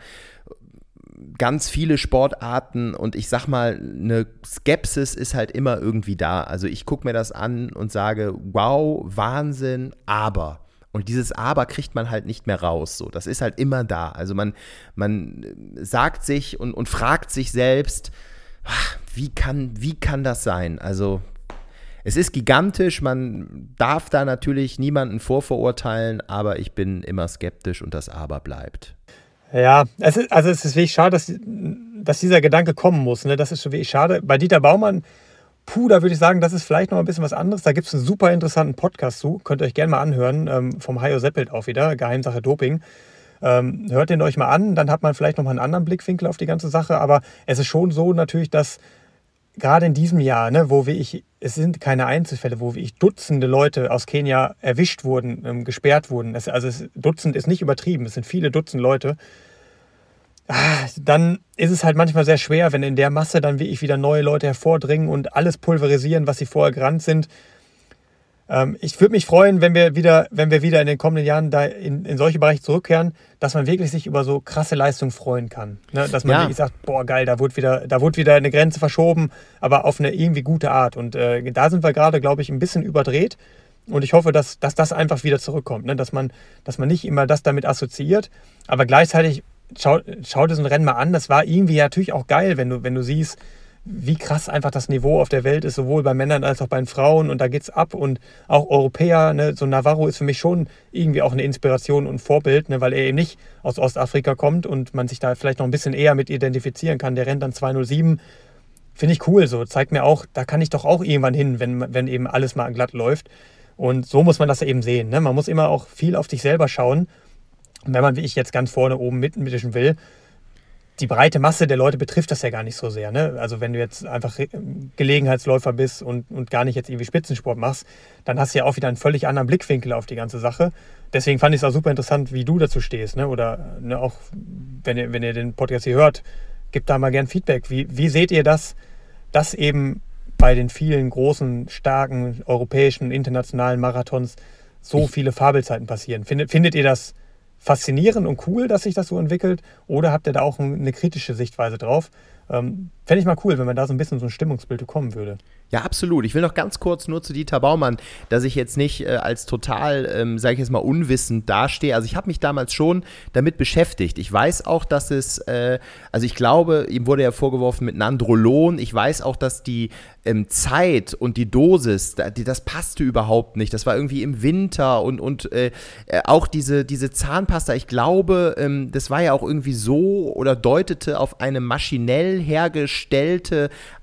ganz viele Sportarten und ich sag mal, eine Skepsis ist halt immer irgendwie da. Also ich gucke mir das an und sage, wow, Wahnsinn, aber. Und dieses Aber kriegt man halt nicht mehr raus. So, das ist halt immer da. Also man, man sagt sich und, und fragt sich selbst, wie kann, wie kann das sein? Also es ist gigantisch, man darf da natürlich niemanden vorverurteilen, aber ich bin immer skeptisch und das Aber bleibt. Ja, es ist, also es ist wirklich schade, dass, dass dieser Gedanke kommen muss. Ne? Das ist schon wirklich schade. Bei Dieter Baumann, puh, da würde ich sagen, das ist vielleicht noch ein bisschen was anderes. Da gibt es einen super interessanten Podcast zu. Könnt ihr euch gerne mal anhören. Ähm, vom Hajo Seppelt auch wieder, Geheimsache Doping. Ähm, hört den euch mal an, dann hat man vielleicht noch mal einen anderen Blickwinkel auf die ganze Sache. Aber es ist schon so natürlich, dass gerade in diesem Jahr, ne, wo ich, es sind keine Einzelfälle, wo ich Dutzende Leute aus Kenia erwischt wurden, ähm, gesperrt wurden. Es, also es, Dutzend ist nicht übertrieben, es sind viele Dutzend Leute. Ah, dann ist es halt manchmal sehr schwer, wenn in der Masse dann wie ich wieder neue Leute hervordringen und alles pulverisieren, was sie vorher gerannt sind. Ähm, ich würde mich freuen, wenn wir wieder, wenn wir wieder in den kommenden Jahren da in, in solche Bereiche zurückkehren, dass man wirklich sich über so krasse Leistungen freuen kann. Ne? Dass man ja. wirklich sagt, boah, geil, da wurde wieder, da wurde wieder eine Grenze verschoben, aber auf eine irgendwie gute Art. Und äh, da sind wir gerade, glaube ich, ein bisschen überdreht. Und ich hoffe, dass, dass das einfach wieder zurückkommt. Ne? Dass, man, dass man nicht immer das damit assoziiert, aber gleichzeitig schau, schau dir so ein Rennen mal an. Das war irgendwie natürlich auch geil, wenn du, wenn du siehst, wie krass einfach das Niveau auf der Welt ist, sowohl bei Männern als auch bei den Frauen. Und da geht es ab. Und auch Europäer, ne, so Navarro ist für mich schon irgendwie auch eine Inspiration und Vorbild, ne, weil er eben nicht aus Ostafrika kommt und man sich da vielleicht noch ein bisschen eher mit identifizieren kann. Der rennt dann 207. Finde ich cool so. Zeigt mir auch, da kann ich doch auch irgendwann hin, wenn, wenn eben alles mal glatt läuft. Und so muss man das eben sehen. Ne? Man muss immer auch viel auf dich selber schauen. wenn man, wie ich jetzt ganz vorne oben mitmischen will, die breite Masse der Leute betrifft das ja gar nicht so sehr. Ne? Also wenn du jetzt einfach Gelegenheitsläufer bist und, und gar nicht jetzt irgendwie Spitzensport machst, dann hast du ja auch wieder einen völlig anderen Blickwinkel auf die ganze Sache. Deswegen fand ich es auch super interessant, wie du dazu stehst. Ne? Oder ne, auch, wenn ihr, wenn ihr den Podcast hier hört, gebt da mal gern Feedback. Wie, wie seht ihr das, dass eben bei den vielen großen, starken europäischen, internationalen Marathons so viele Fabelzeiten passieren? Findet, findet ihr das faszinierend und cool, dass sich das so entwickelt? Oder habt ihr da auch eine kritische Sichtweise drauf? Ähm, Fände ich mal cool, wenn man da so ein bisschen so ein Stimmungsbild bekommen würde. Ja, absolut. Ich will noch ganz kurz nur zu Dieter Baumann, dass ich jetzt nicht äh, als total, ähm, sage ich jetzt mal, unwissend dastehe. Also ich habe mich damals schon damit beschäftigt. Ich weiß auch, dass es, äh, also ich glaube, ihm wurde ja vorgeworfen mit Nandrolon. Ich weiß auch, dass die ähm, Zeit und die Dosis, das passte überhaupt nicht. Das war irgendwie im Winter und, und äh, äh auch diese, diese Zahnpasta, ich glaube, ähm, das war ja auch irgendwie so oder deutete auf eine maschinell hergestellte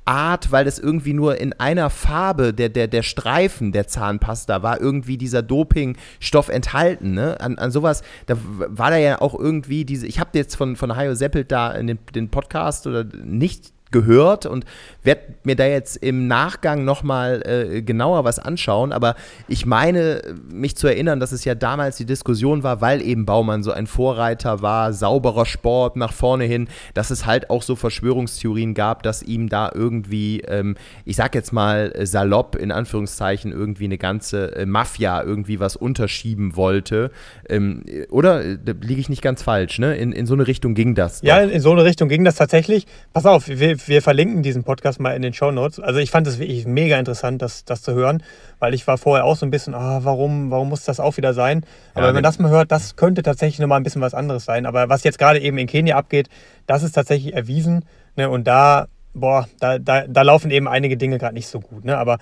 Art, weil das irgendwie nur in einer Farbe, der, der, der Streifen der Zahnpasta war irgendwie dieser Dopingstoff enthalten. Ne? An, an sowas, da war da ja auch irgendwie diese, ich habe jetzt von, von Hajo Seppelt da in den, den Podcast oder nicht gehört und werde mir da jetzt im Nachgang nochmal äh, genauer was anschauen. Aber ich meine, mich zu erinnern, dass es ja damals die Diskussion war, weil eben Baumann so ein Vorreiter war, sauberer Sport nach vorne hin, dass es halt auch so Verschwörungstheorien gab, dass ihm da irgendwie, ähm, ich sag jetzt mal salopp in Anführungszeichen, irgendwie eine ganze äh, Mafia irgendwie was unterschieben wollte. Ähm, oder liege ich nicht ganz falsch, ne? In, in so eine Richtung ging das. Doch. Ja, in so eine Richtung ging das tatsächlich. Pass auf, wir, wir verlinken diesen Podcast mal in den Show Notes. Also ich fand es wirklich mega interessant, das, das zu hören, weil ich war vorher auch so ein bisschen, ah, warum, warum muss das auch wieder sein? Aber ja, wenn man das mal hört, das könnte tatsächlich nochmal ein bisschen was anderes sein. Aber was jetzt gerade eben in Kenia abgeht, das ist tatsächlich erwiesen. Ne? Und da boah, da, da, da laufen eben einige Dinge gerade nicht so gut. Ne? Aber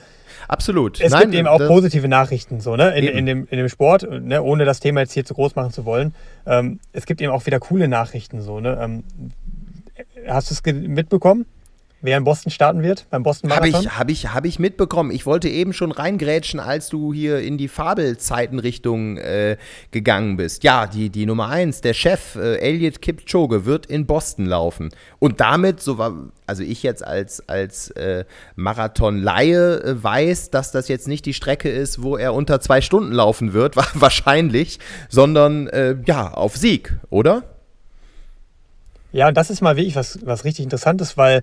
absolut. Es Nein, gibt eben auch positive Nachrichten so, ne? in, in, dem, in dem Sport, ne? ohne das Thema jetzt hier zu groß machen zu wollen. Ähm, es gibt eben auch wieder coole Nachrichten so. Ne? Ähm, hast du es mitbekommen? wer in Boston starten wird, beim Boston Marathon? Habe ich, hab ich, hab ich mitbekommen. Ich wollte eben schon reingrätschen, als du hier in die Fabelzeitenrichtung äh, gegangen bist. Ja, die, die Nummer eins, der Chef äh, Elliot Kipchoge wird in Boston laufen. Und damit, so war, also ich jetzt als, als äh, Marathon-Laie äh, weiß, dass das jetzt nicht die Strecke ist, wo er unter zwei Stunden laufen wird, wahrscheinlich, sondern äh, ja, auf Sieg, oder? Ja, und das ist mal wirklich was, was richtig Interessantes, weil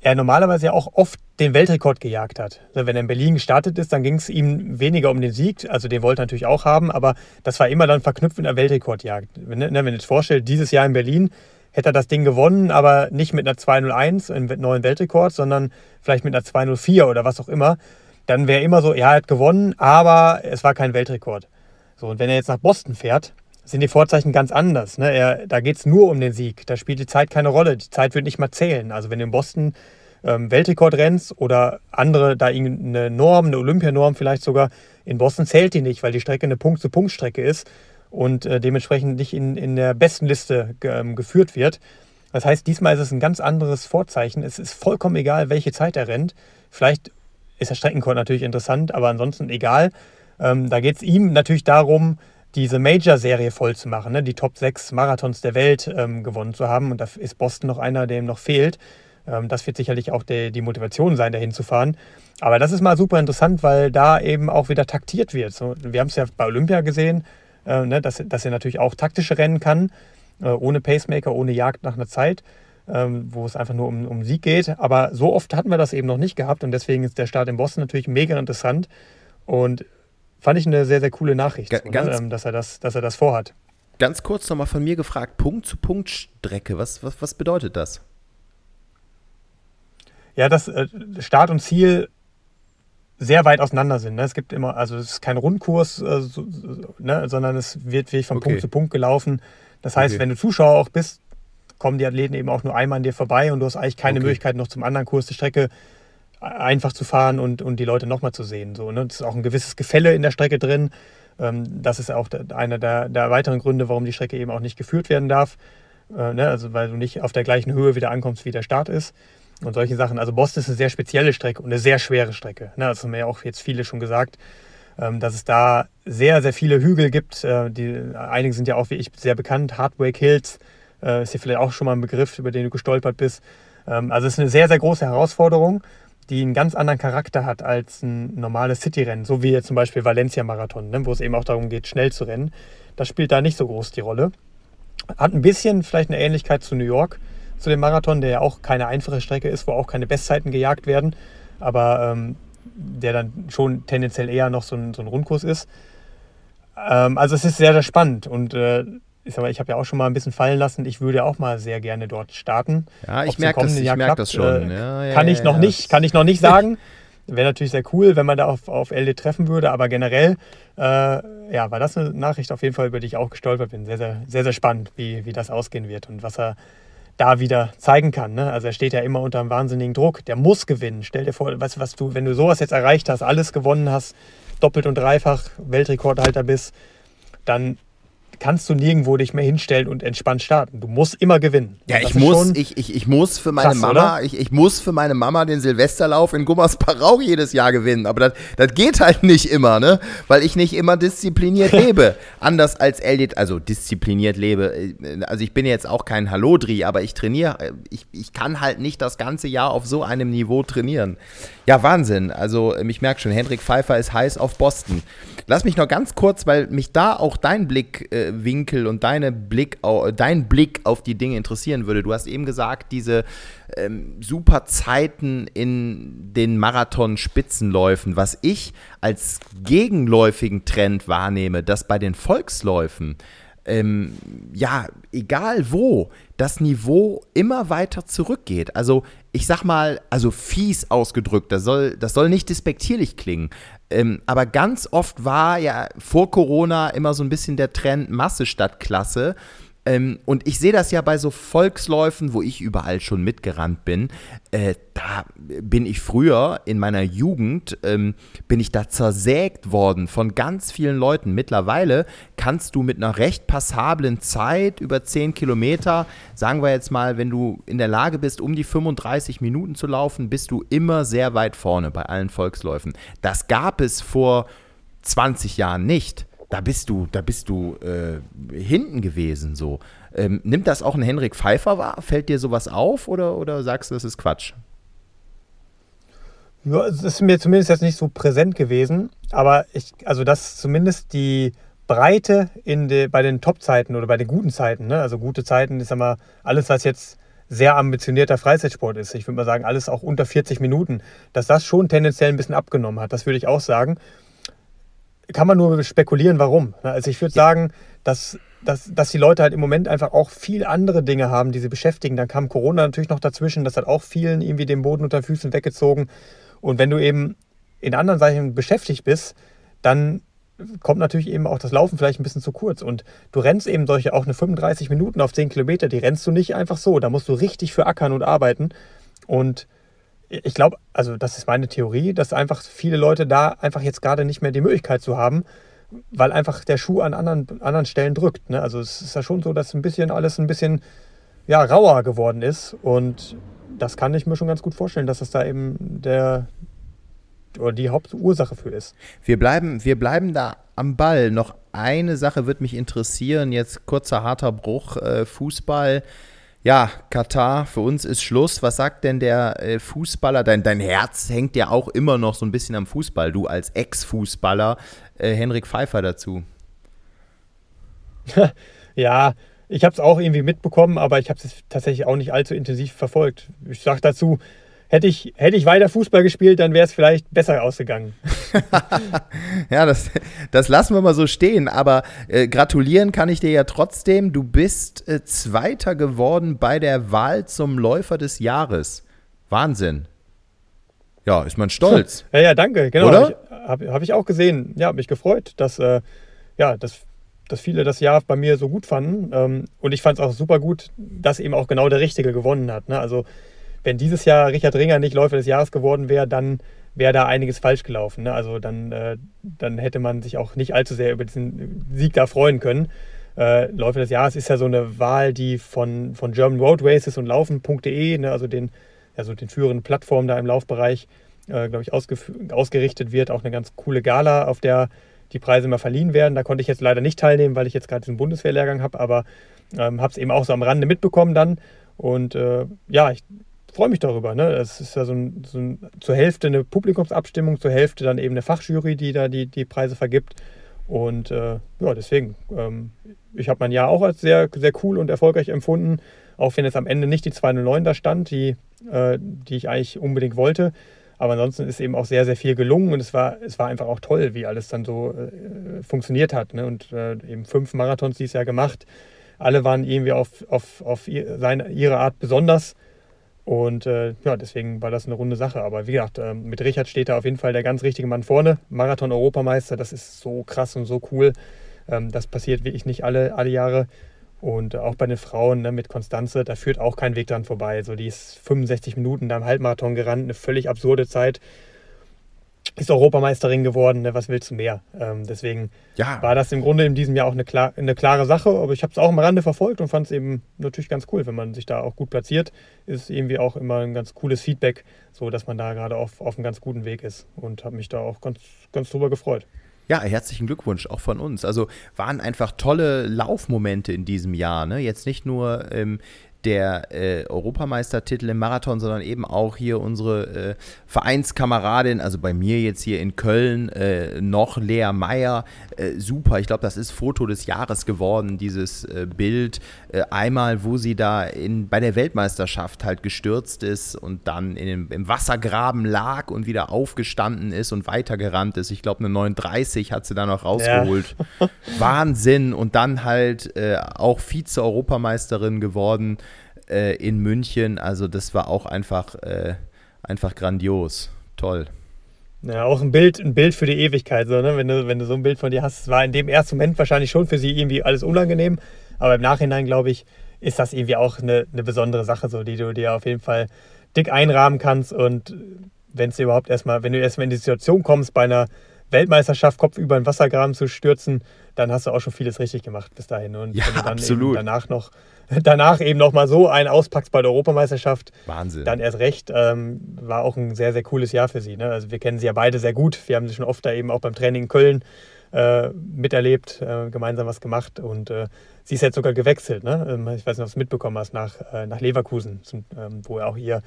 er normalerweise ja auch oft den Weltrekord gejagt hat. Also wenn er in Berlin gestartet ist, dann ging es ihm weniger um den Sieg, also den wollte er natürlich auch haben, aber das war immer dann verknüpft mit einer Weltrekordjagd. Wenn, ne, wenn du dir vorstellst, dieses Jahr in Berlin hätte er das Ding gewonnen, aber nicht mit einer 201, einem neuen Weltrekord, sondern vielleicht mit einer 204 oder was auch immer, dann wäre immer so, ja, er hat gewonnen, aber es war kein Weltrekord. So, und wenn er jetzt nach Boston fährt, sind die Vorzeichen ganz anders. Ne? Er, da geht es nur um den Sieg. Da spielt die Zeit keine Rolle. Die Zeit wird nicht mal zählen. Also wenn du in Boston ähm, Weltrekord rennst oder andere, da irgendeine Norm, eine Olympianorm vielleicht sogar, in Boston zählt die nicht, weil die Strecke eine Punkt-zu-Punkt-Strecke ist und äh, dementsprechend nicht in, in der besten Liste ähm, geführt wird. Das heißt, diesmal ist es ein ganz anderes Vorzeichen. Es ist vollkommen egal, welche Zeit er rennt. Vielleicht ist der Streckenkord natürlich interessant, aber ansonsten egal. Ähm, da geht es ihm natürlich darum, diese Major-Serie voll zu machen, ne? die Top 6 Marathons der Welt ähm, gewonnen zu haben. Und da ist Boston noch einer, der ihm noch fehlt. Ähm, das wird sicherlich auch die, die Motivation sein, dahin zu fahren. Aber das ist mal super interessant, weil da eben auch wieder taktiert wird. So, wir haben es ja bei Olympia gesehen, äh, ne? dass, dass er natürlich auch taktische Rennen kann, äh, ohne Pacemaker, ohne Jagd nach einer Zeit. Ähm, wo es einfach nur um, um Sieg geht. Aber so oft hatten wir das eben noch nicht gehabt und deswegen ist der Start in Boston natürlich mega interessant. Und Fand ich eine sehr, sehr coole Nachricht, Ga ganz, ähm, dass, er das, dass er das vorhat. Ganz kurz nochmal von mir gefragt: Punkt-zu-Punkt-Strecke, was, was, was bedeutet das? Ja, dass äh, Start und Ziel sehr weit auseinander sind. Ne? Es gibt immer, also es ist kein Rundkurs, äh, so, ne? sondern es wird wirklich von okay. Punkt zu Punkt gelaufen. Das heißt, okay. wenn du Zuschauer auch bist, kommen die Athleten eben auch nur einmal an dir vorbei und du hast eigentlich keine okay. Möglichkeit, noch zum anderen Kurs die Strecke einfach zu fahren und, und die Leute nochmal zu sehen. So, ne? Es ist auch ein gewisses Gefälle in der Strecke drin. Ähm, das ist auch einer der, der, weiteren Gründe, warum die Strecke eben auch nicht geführt werden darf. Äh, ne? Also weil du nicht auf der gleichen Höhe wieder ankommst, wie der Start ist. Und solche Sachen. Also Boston ist eine sehr spezielle Strecke und eine sehr schwere Strecke. Ne? Das haben ja auch jetzt viele schon gesagt, ähm, dass es da sehr, sehr viele Hügel gibt. Äh, die, einige sind ja auch wie ich sehr bekannt. Hardwake Hills äh, ist hier vielleicht auch schon mal ein Begriff, über den du gestolpert bist. Ähm, also es ist eine sehr, sehr große Herausforderung die einen ganz anderen Charakter hat als ein normales City-Rennen, so wie zum Beispiel Valencia-Marathon, ne, wo es eben auch darum geht, schnell zu rennen. Das spielt da nicht so groß die Rolle. Hat ein bisschen vielleicht eine Ähnlichkeit zu New York, zu dem Marathon, der ja auch keine einfache Strecke ist, wo auch keine Bestzeiten gejagt werden, aber ähm, der dann schon tendenziell eher noch so ein, so ein Rundkurs ist. Ähm, also es ist sehr, sehr spannend und äh, mal, ich habe ja auch schon mal ein bisschen fallen lassen, ich würde auch mal sehr gerne dort starten. Ja, ich merke das, ich merk das schon. Äh, ja, ja, kann, ich noch nicht, kann ich noch nicht sagen. Wäre natürlich sehr cool, wenn man da auf, auf LD treffen würde, aber generell äh, ja, war das eine Nachricht auf jeden Fall, über die ich auch gestolpert bin. Sehr, sehr, sehr, sehr spannend, wie, wie das ausgehen wird und was er da wieder zeigen kann. Ne? Also er steht ja immer unter einem wahnsinnigen Druck. Der muss gewinnen. Stell dir vor, weißt, was du, wenn du sowas jetzt erreicht hast, alles gewonnen hast, doppelt und dreifach Weltrekordhalter bist, dann kannst du nirgendwo dich mehr hinstellen und entspannt starten. Du musst immer gewinnen. Ja, ich muss, ich, ich, ich muss für meine krass, Mama, ich, ich muss für meine Mama den Silvesterlauf in Gummersbach jedes Jahr gewinnen. Aber das, das geht halt nicht immer, ne? Weil ich nicht immer diszipliniert lebe. Anders als Eldit, also diszipliniert lebe. Also ich bin jetzt auch kein Hallodri, aber ich trainiere, ich, ich kann halt nicht das ganze Jahr auf so einem Niveau trainieren. Ja, Wahnsinn. Also ich merke schon, Hendrik Pfeiffer ist heiß auf Boston. Lass mich noch ganz kurz, weil mich da auch dein Blickwinkel äh, und deine Blick, dein Blick auf die Dinge interessieren würde. Du hast eben gesagt, diese ähm, super Zeiten in den Marathon-Spitzenläufen, was ich als gegenläufigen Trend wahrnehme, dass bei den Volksläufen ähm, ja, egal wo, das Niveau immer weiter zurückgeht. Also ich sag mal, also fies ausgedrückt, das soll, das soll nicht despektierlich klingen. Ähm, aber ganz oft war ja vor Corona immer so ein bisschen der Trend Masse statt Klasse. Ähm, und ich sehe das ja bei so Volksläufen, wo ich überall schon mitgerannt bin. Äh, da bin ich früher in meiner Jugend, ähm, bin ich da zersägt worden von ganz vielen Leuten. Mittlerweile kannst du mit einer recht passablen Zeit über 10 Kilometer, sagen wir jetzt mal, wenn du in der Lage bist, um die 35 Minuten zu laufen, bist du immer sehr weit vorne bei allen Volksläufen. Das gab es vor 20 Jahren nicht da bist du, da bist du äh, hinten gewesen so. Ähm, nimmt das auch ein Henrik Pfeiffer wahr? Fällt dir sowas auf oder, oder sagst du, das ist Quatsch? Ja, es ist mir zumindest jetzt nicht so präsent gewesen, aber ich, also dass zumindest die Breite in de, bei den Top-Zeiten oder bei den guten Zeiten, ne? also gute Zeiten ist immer alles, was jetzt sehr ambitionierter Freizeitsport ist. Ich würde mal sagen, alles auch unter 40 Minuten, dass das schon tendenziell ein bisschen abgenommen hat. Das würde ich auch sagen kann man nur spekulieren, warum. Also ich würde sagen, dass, dass, dass die Leute halt im Moment einfach auch viel andere Dinge haben, die sie beschäftigen. Dann kam Corona natürlich noch dazwischen, das hat auch vielen irgendwie den Boden unter den Füßen weggezogen. Und wenn du eben in anderen Sachen beschäftigt bist, dann kommt natürlich eben auch das Laufen vielleicht ein bisschen zu kurz. Und du rennst eben solche auch eine 35 Minuten auf 10 Kilometer, die rennst du nicht einfach so. Da musst du richtig für ackern und arbeiten. Und ich glaube, also das ist meine Theorie, dass einfach viele Leute da einfach jetzt gerade nicht mehr die Möglichkeit zu haben, weil einfach der Schuh an anderen, anderen Stellen drückt. Ne? Also es ist ja schon so, dass ein bisschen alles ein bisschen ja, rauer geworden ist. Und das kann ich mir schon ganz gut vorstellen, dass das da eben der oder die Hauptursache für ist. Wir bleiben, wir bleiben da am Ball. Noch eine Sache wird mich interessieren. Jetzt kurzer harter Bruch. Äh, Fußball ja, Katar, für uns ist Schluss. Was sagt denn der äh, Fußballer? Dein, dein Herz hängt ja auch immer noch so ein bisschen am Fußball. Du als Ex-Fußballer, äh, Henrik Pfeiffer dazu. ja, ich habe es auch irgendwie mitbekommen, aber ich habe es tatsächlich auch nicht allzu intensiv verfolgt. Ich sage dazu, hätte ich, hätte ich weiter Fußball gespielt, dann wäre es vielleicht besser ausgegangen. ja, das, das lassen wir mal so stehen. Aber äh, gratulieren kann ich dir ja trotzdem. Du bist äh, Zweiter geworden bei der Wahl zum Läufer des Jahres. Wahnsinn. Ja, ist man stolz. Ja, ja, danke. Genau, habe ich, hab, hab ich, auch gesehen. Ja, habe mich gefreut, dass, äh, ja, dass dass viele das Jahr bei mir so gut fanden. Ähm, und ich fand es auch super gut, dass eben auch genau der Richtige gewonnen hat. Ne? Also wenn dieses Jahr Richard Ringer nicht Läufer des Jahres geworden wäre, dann wäre da einiges falsch gelaufen. Ne? Also dann, äh, dann hätte man sich auch nicht allzu sehr über diesen Sieg da freuen können. Äh, Läufer des Jahres ist ja so eine Wahl, die von, von German Road Races und Laufen.de, ne, also den, also den führenden Plattformen da im Laufbereich, äh, glaube ich, ausgerichtet wird. Auch eine ganz coole Gala, auf der die Preise immer verliehen werden. Da konnte ich jetzt leider nicht teilnehmen, weil ich jetzt gerade diesen Bundeswehrlehrgang habe, aber ähm, habe es eben auch so am Rande mitbekommen dann. Und äh, ja, ich freue mich darüber. Ne? Es ist ja so, ein, so ein, zur Hälfte eine Publikumsabstimmung, zur Hälfte dann eben eine Fachjury, die da die, die Preise vergibt. Und äh, ja, deswegen, ähm, ich habe mein Jahr auch als sehr, sehr cool und erfolgreich empfunden, auch wenn jetzt am Ende nicht die 209 da stand, die, äh, die ich eigentlich unbedingt wollte. Aber ansonsten ist eben auch sehr, sehr viel gelungen und es war, es war einfach auch toll, wie alles dann so äh, funktioniert hat. Ne? Und äh, eben fünf Marathons dieses Jahr gemacht. Alle waren irgendwie auf, auf, auf seine, ihre Art besonders. Und äh, ja, deswegen war das eine runde Sache. Aber wie gesagt, äh, mit Richard steht da auf jeden Fall der ganz richtige Mann vorne. Marathon-Europameister, das ist so krass und so cool. Ähm, das passiert wirklich nicht alle, alle Jahre. Und auch bei den Frauen ne, mit Konstanze, da führt auch kein Weg dran vorbei. So, die ist 65 Minuten da im Halbmarathon gerannt, eine völlig absurde Zeit. Ist Europameisterin geworden, ne, was willst du mehr? Ähm, deswegen ja. war das im Grunde in diesem Jahr auch eine, klar, eine klare Sache. Aber ich habe es auch am Rande verfolgt und fand es eben natürlich ganz cool, wenn man sich da auch gut platziert. Ist irgendwie auch immer ein ganz cooles Feedback, so dass man da gerade auf, auf einem ganz guten Weg ist. Und habe mich da auch ganz, ganz drüber gefreut. Ja, herzlichen Glückwunsch auch von uns. Also waren einfach tolle Laufmomente in diesem Jahr. Ne? Jetzt nicht nur ähm, der äh, Europameistertitel im Marathon, sondern eben auch hier unsere äh, Vereinskameradin, also bei mir jetzt hier in Köln, äh, noch Lea Meyer. Äh, super, ich glaube, das ist Foto des Jahres geworden, dieses äh, Bild. Äh, einmal, wo sie da in, bei der Weltmeisterschaft halt gestürzt ist und dann in im Wassergraben lag und wieder aufgestanden ist und weitergerannt ist. Ich glaube, eine 39 hat sie da noch rausgeholt. Ja. Wahnsinn. Und dann halt auch Vize-Europameisterin geworden äh, in München. Also das war auch einfach, äh, einfach grandios. Toll. Ja, auch ein Bild, ein Bild für die Ewigkeit, so, ne? wenn, du, wenn du so ein Bild von dir hast. Es war in dem ersten Moment wahrscheinlich schon für sie irgendwie alles unangenehm, aber im Nachhinein, glaube ich, ist das irgendwie auch eine, eine besondere Sache, so, die du dir auf jeden Fall dick einrahmen kannst. Und wenn es überhaupt erstmal, wenn du erstmal in die Situation kommst, bei einer Weltmeisterschaft Kopf über den Wassergraben zu stürzen, dann hast du auch schon vieles richtig gemacht bis dahin. Und ja, wenn du dann danach noch danach eben nochmal so einen auspackst bei der Europameisterschaft, Wahnsinn. dann erst recht, ähm, war auch ein sehr, sehr cooles Jahr für sie. Ne? Also wir kennen sie ja beide sehr gut. Wir haben sie schon oft da eben auch beim Training in Köln äh, miterlebt, äh, gemeinsam was gemacht und äh, sie ist jetzt sogar gewechselt. Ne? Ähm, ich weiß nicht, ob du es mitbekommen hast, nach, äh, nach Leverkusen, zum, ähm, wo auch ihr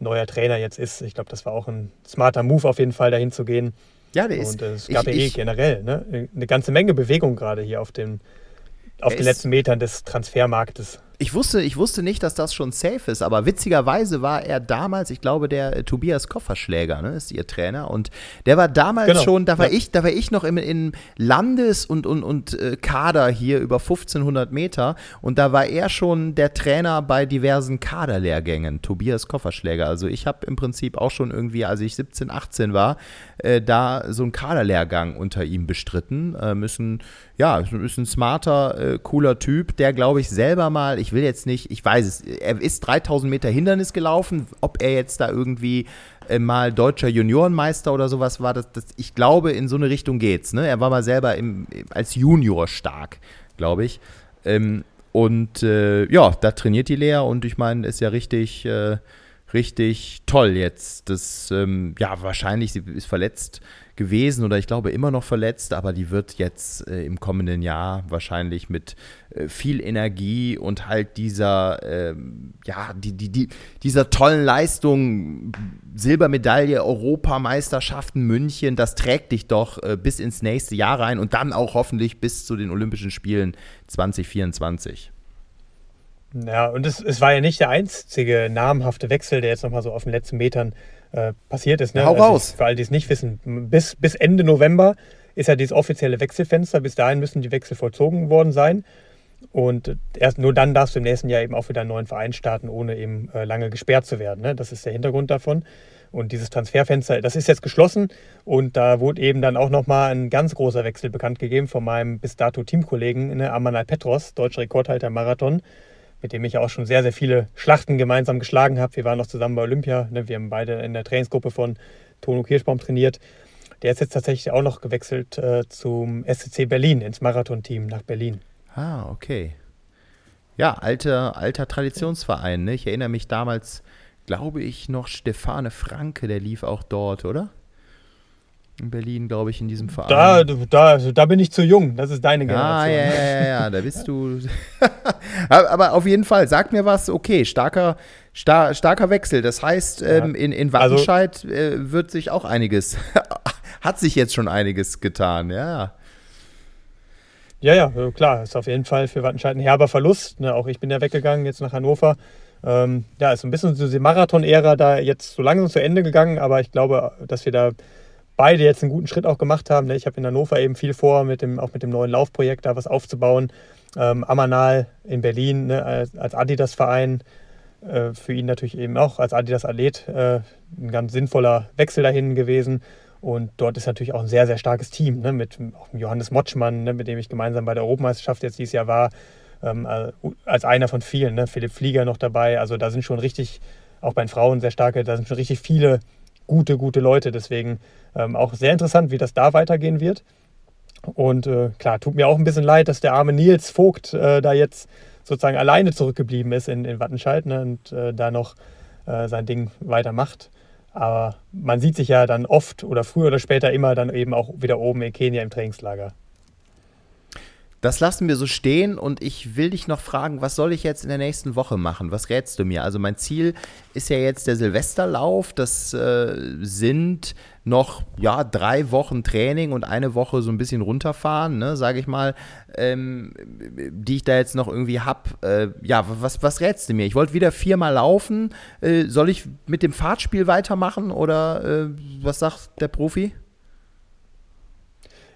neuer Trainer jetzt ist. Ich glaube, das war auch ein smarter Move auf jeden Fall, dahin zu gehen. Ja, der ist. Und äh, es gab ich, ja eh generell ne? eine ganze Menge Bewegung gerade hier auf dem auf den letzten Metern des Transfermarktes. Ich wusste, ich wusste nicht, dass das schon safe ist, aber witzigerweise war er damals, ich glaube, der äh, Tobias Kofferschläger, ne, ist ihr Trainer. Und der war damals genau. schon, da war ja. ich, da war ich noch im, im Landes- und, und, und äh, Kader hier über 1500 Meter und da war er schon der Trainer bei diversen Kaderlehrgängen, Tobias Kofferschläger. Also ich habe im Prinzip auch schon irgendwie, als ich 17, 18 war, äh, da so einen Kaderlehrgang unter ihm bestritten. Äh, müssen, ja, ist ein smarter, äh, cooler Typ, der, glaube ich, selber mal, ich will jetzt nicht, ich weiß es, er ist 3000 Meter Hindernis gelaufen, ob er jetzt da irgendwie äh, mal deutscher Juniorenmeister oder sowas war, das, das, ich glaube, in so eine Richtung geht's. Ne? Er war mal selber im, als Junior stark, glaube ich. Ähm, und äh, ja, da trainiert die Lea und ich meine, ist ja richtig, äh, richtig toll jetzt. Das, ähm, ja, wahrscheinlich, sie ist verletzt gewesen oder ich glaube immer noch verletzt, aber die wird jetzt äh, im kommenden Jahr wahrscheinlich mit äh, viel Energie und halt dieser, äh, ja, die, die, die, dieser tollen Leistung, Silbermedaille, Europameisterschaften München, das trägt dich doch äh, bis ins nächste Jahr rein und dann auch hoffentlich bis zu den Olympischen Spielen 2024. Ja, und es, es war ja nicht der einzige namhafte Wechsel, der jetzt nochmal so auf den letzten Metern äh, passiert ist. Ne? Hau also raus! Für all die es nicht wissen, bis, bis Ende November ist ja dieses offizielle Wechselfenster. Bis dahin müssen die Wechsel vollzogen worden sein. Und erst nur dann darfst du im nächsten Jahr eben auch wieder einen neuen Verein starten, ohne eben äh, lange gesperrt zu werden. Ne? Das ist der Hintergrund davon. Und dieses Transferfenster, das ist jetzt geschlossen und da wurde eben dann auch nochmal ein ganz großer Wechsel bekannt gegeben von meinem bis dato Teamkollegen ne, Amanal Petros, deutscher Rekordhalter im Marathon, mit dem ich auch schon sehr, sehr viele Schlachten gemeinsam geschlagen habe. Wir waren noch zusammen bei Olympia, ne, wir haben beide in der Trainingsgruppe von Tono Kirschbaum trainiert. Der ist jetzt tatsächlich auch noch gewechselt äh, zum SCC Berlin, ins Marathon-Team nach Berlin. Ah, okay. Ja, alter, alter Traditionsverein. Ne? Ich erinnere mich damals, glaube ich, noch Stefane Franke, der lief auch dort, oder? In Berlin, glaube ich, in diesem Verein. Da, da, also da bin ich zu jung. Das ist deine Ah, Generation. ja, ja, ja, ja, da bist du. aber auf jeden Fall, sag mir was, okay, starker, star, starker Wechsel. Das heißt, ähm, in, in Also- Wattenscheid äh, wird sich auch einiges, hat sich jetzt schon einiges getan, ja. Ja, ja, äh, klar, ist auf jeden Fall für Wattenscheid ein herber Verlust. Ne? Auch ich bin ja weggegangen jetzt nach Hannover. Ähm, ja, ist ein bisschen so diese Marathon-Ära da jetzt so langsam zu Ende gegangen, aber ich glaube, dass wir da beide jetzt einen guten Schritt auch gemacht haben. Ne? Ich habe in Hannover eben viel vor, mit dem, auch mit dem neuen Laufprojekt da was aufzubauen. Ähm, Amanal in Berlin ne? als, als Adidas-Verein. Äh, für ihn natürlich eben auch als Adidas-Athlet äh, ein ganz sinnvoller Wechsel dahin gewesen. Und dort ist natürlich auch ein sehr, sehr starkes Team, ne? mit Johannes Motschmann, ne? mit dem ich gemeinsam bei der Europameisterschaft jetzt dieses Jahr war, ähm, äh, als einer von vielen. Ne? Philipp Flieger noch dabei. Also da sind schon richtig, auch bei den Frauen sehr starke, da sind schon richtig viele gute, gute Leute. Deswegen ähm, auch sehr interessant, wie das da weitergehen wird. Und äh, klar, tut mir auch ein bisschen leid, dass der arme Nils Vogt äh, da jetzt sozusagen alleine zurückgeblieben ist in, in Wattenscheid ne, und äh, da noch äh, sein Ding weitermacht. Aber man sieht sich ja dann oft oder früher oder später immer dann eben auch wieder oben in Kenia im Trainingslager. Das lassen wir so stehen und ich will dich noch fragen, was soll ich jetzt in der nächsten Woche machen? Was rätst du mir? Also mein Ziel ist ja jetzt der Silvesterlauf. Das äh, sind noch ja drei Wochen Training und eine Woche so ein bisschen runterfahren, ne, sage ich mal, ähm, die ich da jetzt noch irgendwie hab. Äh, ja, was, was rätst du mir? Ich wollte wieder viermal laufen. Äh, soll ich mit dem Fahrtspiel weitermachen oder äh, was sagt der Profi?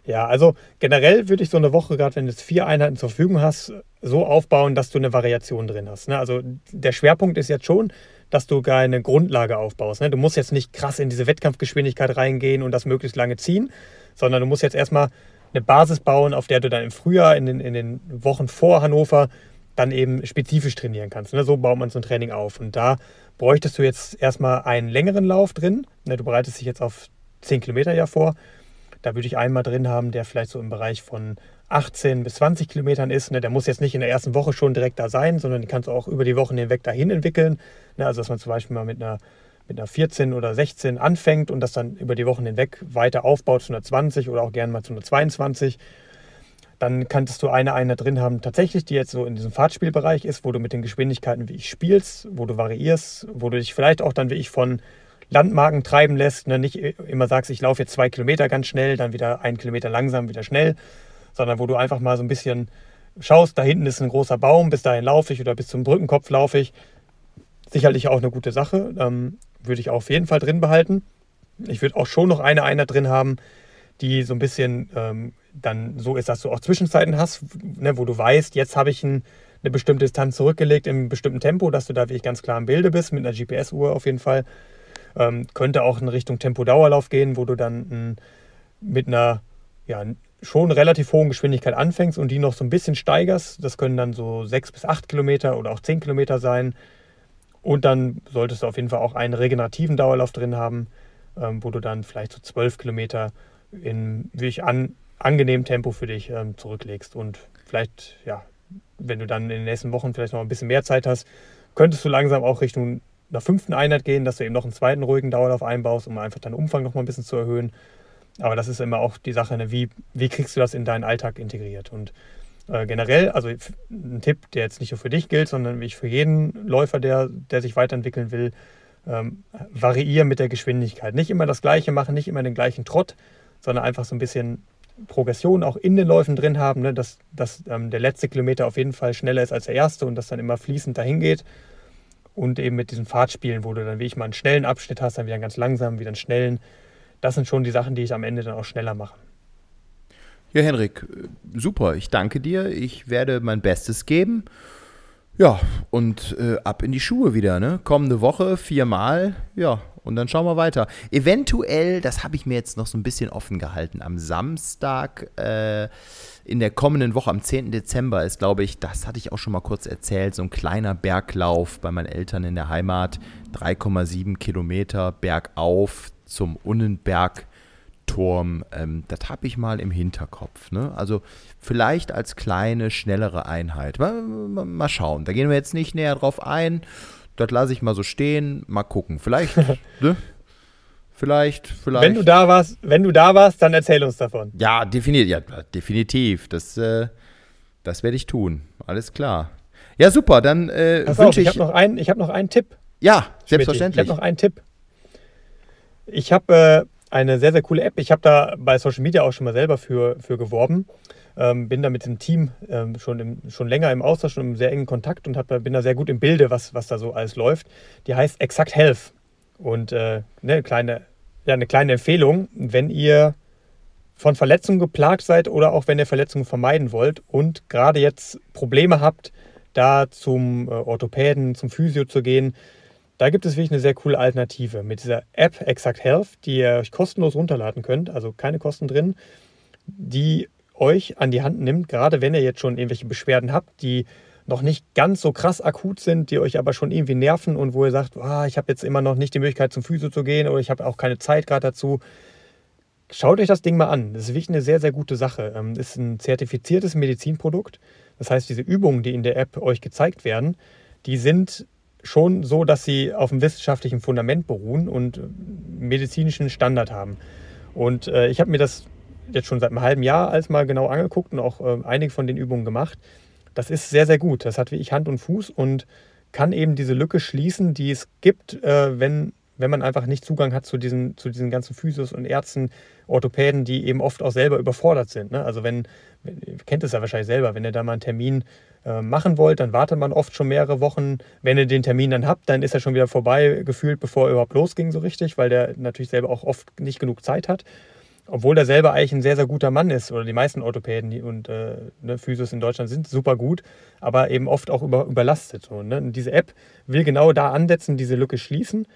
Ja, also generell würde ich so eine Woche, gerade wenn du jetzt vier Einheiten zur Verfügung hast, so aufbauen, dass du eine Variation drin hast. Ne? Also der Schwerpunkt ist jetzt schon, dass du eine Grundlage aufbaust. Ne? Du musst jetzt nicht krass in diese Wettkampfgeschwindigkeit reingehen und das möglichst lange ziehen, sondern du musst jetzt erstmal eine Basis bauen, auf der du dann im Frühjahr, in den, in den Wochen vor Hannover, dann eben spezifisch trainieren kannst. Ne? So baut man so ein Training auf. Und da bräuchtest du jetzt erstmal einen längeren Lauf drin. Du bereitest dich jetzt auf 10 Kilometer ja vor. Da würde ich einen mal drin haben, der vielleicht so im Bereich von 18 bis 20 Kilometern ist. Ne? Der muss jetzt nicht in der ersten Woche schon direkt da sein, sondern den kannst du auch über die Wochen hinweg dahin entwickeln. Ne? Also dass man zum Beispiel mal mit einer, mit einer 14 oder 16 anfängt und das dann über die Wochen hinweg weiter aufbaut zu einer 20 oder auch gerne mal zu einer 22. Dann kannst du eine Einheit drin haben, tatsächlich, die jetzt so in diesem Fahrtspielbereich ist, wo du mit den Geschwindigkeiten wie ich spielst, wo du variierst, wo du dich vielleicht auch dann wie ich von Landmarken treiben lässt. Ne? Nicht immer sagst, ich laufe jetzt zwei Kilometer ganz schnell, dann wieder einen Kilometer langsam, wieder schnell, sondern wo du einfach mal so ein bisschen schaust, da hinten ist ein großer Baum, bis dahin laufe ich oder bis zum Brückenkopf laufe ich. Sicherlich auch eine gute Sache, ähm, würde ich auf jeden Fall drin behalten. Ich würde auch schon noch eine Einheit drin haben, die so ein bisschen ähm, dann so ist, dass du auch Zwischenzeiten hast, ne, wo du weißt, jetzt habe ich ein, eine bestimmte Distanz zurückgelegt einem bestimmten Tempo, dass du da wirklich ganz klar im Bilde bist, mit einer GPS-Uhr auf jeden Fall. Ähm, könnte auch in Richtung Tempo-Dauerlauf gehen, wo du dann m, mit einer ja, schon relativ hohen Geschwindigkeit anfängst und die noch so ein bisschen steigerst. Das können dann so sechs bis acht Kilometer oder auch zehn Kilometer sein. Und dann solltest du auf jeden Fall auch einen regenerativen Dauerlauf drin haben, ähm, wo du dann vielleicht so zwölf Kilometer in wirklich an, angenehmem Tempo für dich ähm, zurücklegst. Und vielleicht, ja, wenn du dann in den nächsten Wochen vielleicht noch ein bisschen mehr Zeit hast, könntest du langsam auch Richtung einer fünften Einheit gehen, dass du eben noch einen zweiten ruhigen Dauerlauf einbaust, um einfach deinen Umfang noch mal ein bisschen zu erhöhen. Aber das ist immer auch die Sache, ne? wie, wie kriegst du das in deinen Alltag integriert? Und äh, generell, also ein Tipp, der jetzt nicht nur für dich gilt, sondern wie ich für jeden Läufer, der, der sich weiterentwickeln will, ähm, variieren mit der Geschwindigkeit. Nicht immer das Gleiche machen, nicht immer den gleichen Trott, sondern einfach so ein bisschen Progression auch in den Läufen drin haben, ne? dass, dass ähm, der letzte Kilometer auf jeden Fall schneller ist als der erste und das dann immer fließend dahin geht. Und eben mit diesen Fahrtspielen, wo du dann wie ich mal einen schnellen Abschnitt hast, dann wieder einen ganz langsamen, wieder einen schnellen. Das sind schon die Sachen, die ich am Ende dann auch schneller mache. Ja, Henrik, super. Ich danke dir. Ich werde mein Bestes geben. Ja, und äh, ab in die Schuhe wieder, ne? Kommende Woche viermal, ja. Und dann schauen wir weiter. Eventuell, das habe ich mir jetzt noch so ein bisschen offen gehalten, am Samstag äh, in der kommenden Woche, am 10. Dezember ist, glaube ich, das hatte ich auch schon mal kurz erzählt, so ein kleiner Berglauf bei meinen Eltern in der Heimat. 3,7 Kilometer bergauf zum Unnenbergturm. Ähm, das habe ich mal im Hinterkopf. Ne? Also vielleicht als kleine, schnellere Einheit. Mal, mal schauen. Da gehen wir jetzt nicht näher drauf ein. Das lasse ich mal so stehen. Mal gucken. Vielleicht, ne? Vielleicht, vielleicht. Wenn du da warst, wenn du da warst, dann erzähl uns davon. Ja, definitiv. Ja, definitiv. Das, äh, das werde ich tun. Alles klar. Ja, super. Dann äh, wünsche ich. Ich habe noch, einen, hab noch einen Tipp. Ja, selbstverständlich. Ich habe noch einen Tipp. Ich habe äh, eine sehr, sehr coole App. Ich habe da bei Social Media auch schon mal selber für, für geworben. Ähm, bin da mit dem Team ähm, schon, im, schon länger im Austausch, schon im sehr engen Kontakt und hab, bin da sehr gut im Bilde, was, was da so alles läuft. Die heißt Exact Health. Und äh, eine, kleine, ja, eine kleine Empfehlung, wenn ihr von Verletzungen geplagt seid oder auch wenn ihr Verletzungen vermeiden wollt und gerade jetzt Probleme habt, da zum äh, Orthopäden, zum Physio zu gehen, da gibt es wirklich eine sehr coole Alternative mit dieser App Exact Health, die ihr euch kostenlos runterladen könnt, also keine Kosten drin, die euch an die Hand nimmt, gerade wenn ihr jetzt schon irgendwelche Beschwerden habt, die noch nicht ganz so krass akut sind, die euch aber schon irgendwie nerven und wo ihr sagt, oh, ich habe jetzt immer noch nicht die Möglichkeit zum Physio zu gehen oder ich habe auch keine Zeit gerade dazu. Schaut euch das Ding mal an. Das ist wirklich eine sehr, sehr gute Sache. Das ähm, ist ein zertifiziertes Medizinprodukt. Das heißt, diese Übungen, die in der App euch gezeigt werden, die sind schon so, dass sie auf einem wissenschaftlichen Fundament beruhen und medizinischen Standard haben. Und äh, ich habe mir das jetzt schon seit einem halben Jahr alles mal genau angeguckt und auch äh, einige von den Übungen gemacht. Das ist sehr, sehr gut. Das hat wie ich Hand und Fuß und kann eben diese Lücke schließen, die es gibt, äh, wenn, wenn man einfach nicht Zugang hat zu diesen, zu diesen ganzen Physios und Ärzten, Orthopäden, die eben oft auch selber überfordert sind. Ne? Also wenn, ihr kennt es ja wahrscheinlich selber, wenn ihr da mal einen Termin äh, machen wollt, dann wartet man oft schon mehrere Wochen. Wenn ihr den Termin dann habt, dann ist er schon wieder vorbei gefühlt, bevor er überhaupt losging so richtig, weil der natürlich selber auch oft nicht genug Zeit hat obwohl der selber eigentlich ein sehr, sehr guter Mann ist, oder die meisten Orthopäden und äh, ne, Physios in Deutschland sind super gut, aber eben oft auch über, überlastet. So, ne? Und diese App will genau da ansetzen, diese Lücke schließen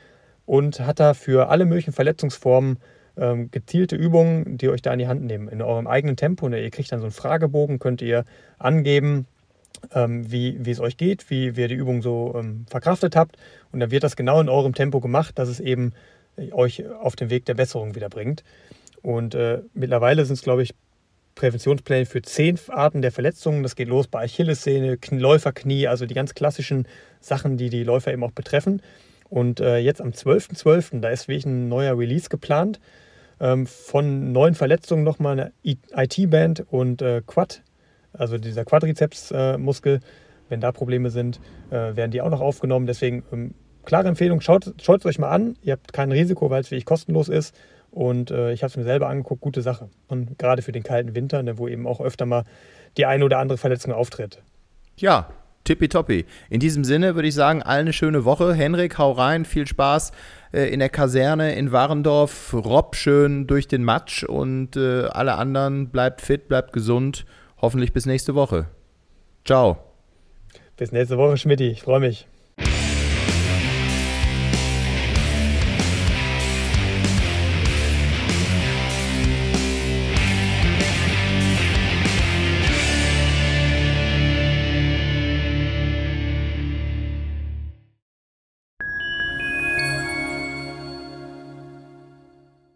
und hat da für alle möglichen Verletzungsformen ähm, gezielte Übungen, die euch da in die Hand nehmen, in eurem eigenen Tempo. Ne? Ihr kriegt dann so einen Fragebogen, könnt ihr angeben, ähm, wie, wie es euch geht, wie, wie ihr die Übung so ähm, verkraftet habt. Und dann wird das genau in eurem Tempo gemacht, dass es eben euch auf den Weg der Besserung wieder bringt. Und äh, mittlerweile sind es, glaube ich, Präventionspläne für zehn Arten der Verletzungen. Das geht los bei Achillessehne, Läuferknie, also die ganz klassischen Sachen, die die Läufer eben auch betreffen. Und äh, jetzt am 12.12., .12., da ist wirklich ein neuer Release geplant. Ähm, von neuen Verletzungen nochmal eine IT-Band und äh, Quad, also dieser Quadrizepsmuskel. Wenn da Probleme sind, äh, werden die auch noch aufgenommen. Deswegen ähm, klare Empfehlung, schaut es euch mal an. Ihr habt kein Risiko, weil es wirklich kostenlos ist. Und äh, ich habe es mir selber angeguckt, gute Sache. Und gerade für den kalten Winter, ne, wo eben auch öfter mal die eine oder andere Verletzung auftritt. Ja, tippitoppi. In diesem Sinne würde ich sagen, allen eine schöne Woche. Henrik, hau rein, viel Spaß äh, in der Kaserne in Warendorf. Rob schön durch den Matsch und äh, alle anderen bleibt fit, bleibt gesund. Hoffentlich bis nächste Woche. Ciao. Bis nächste Woche, Schmidti. Ich freue mich.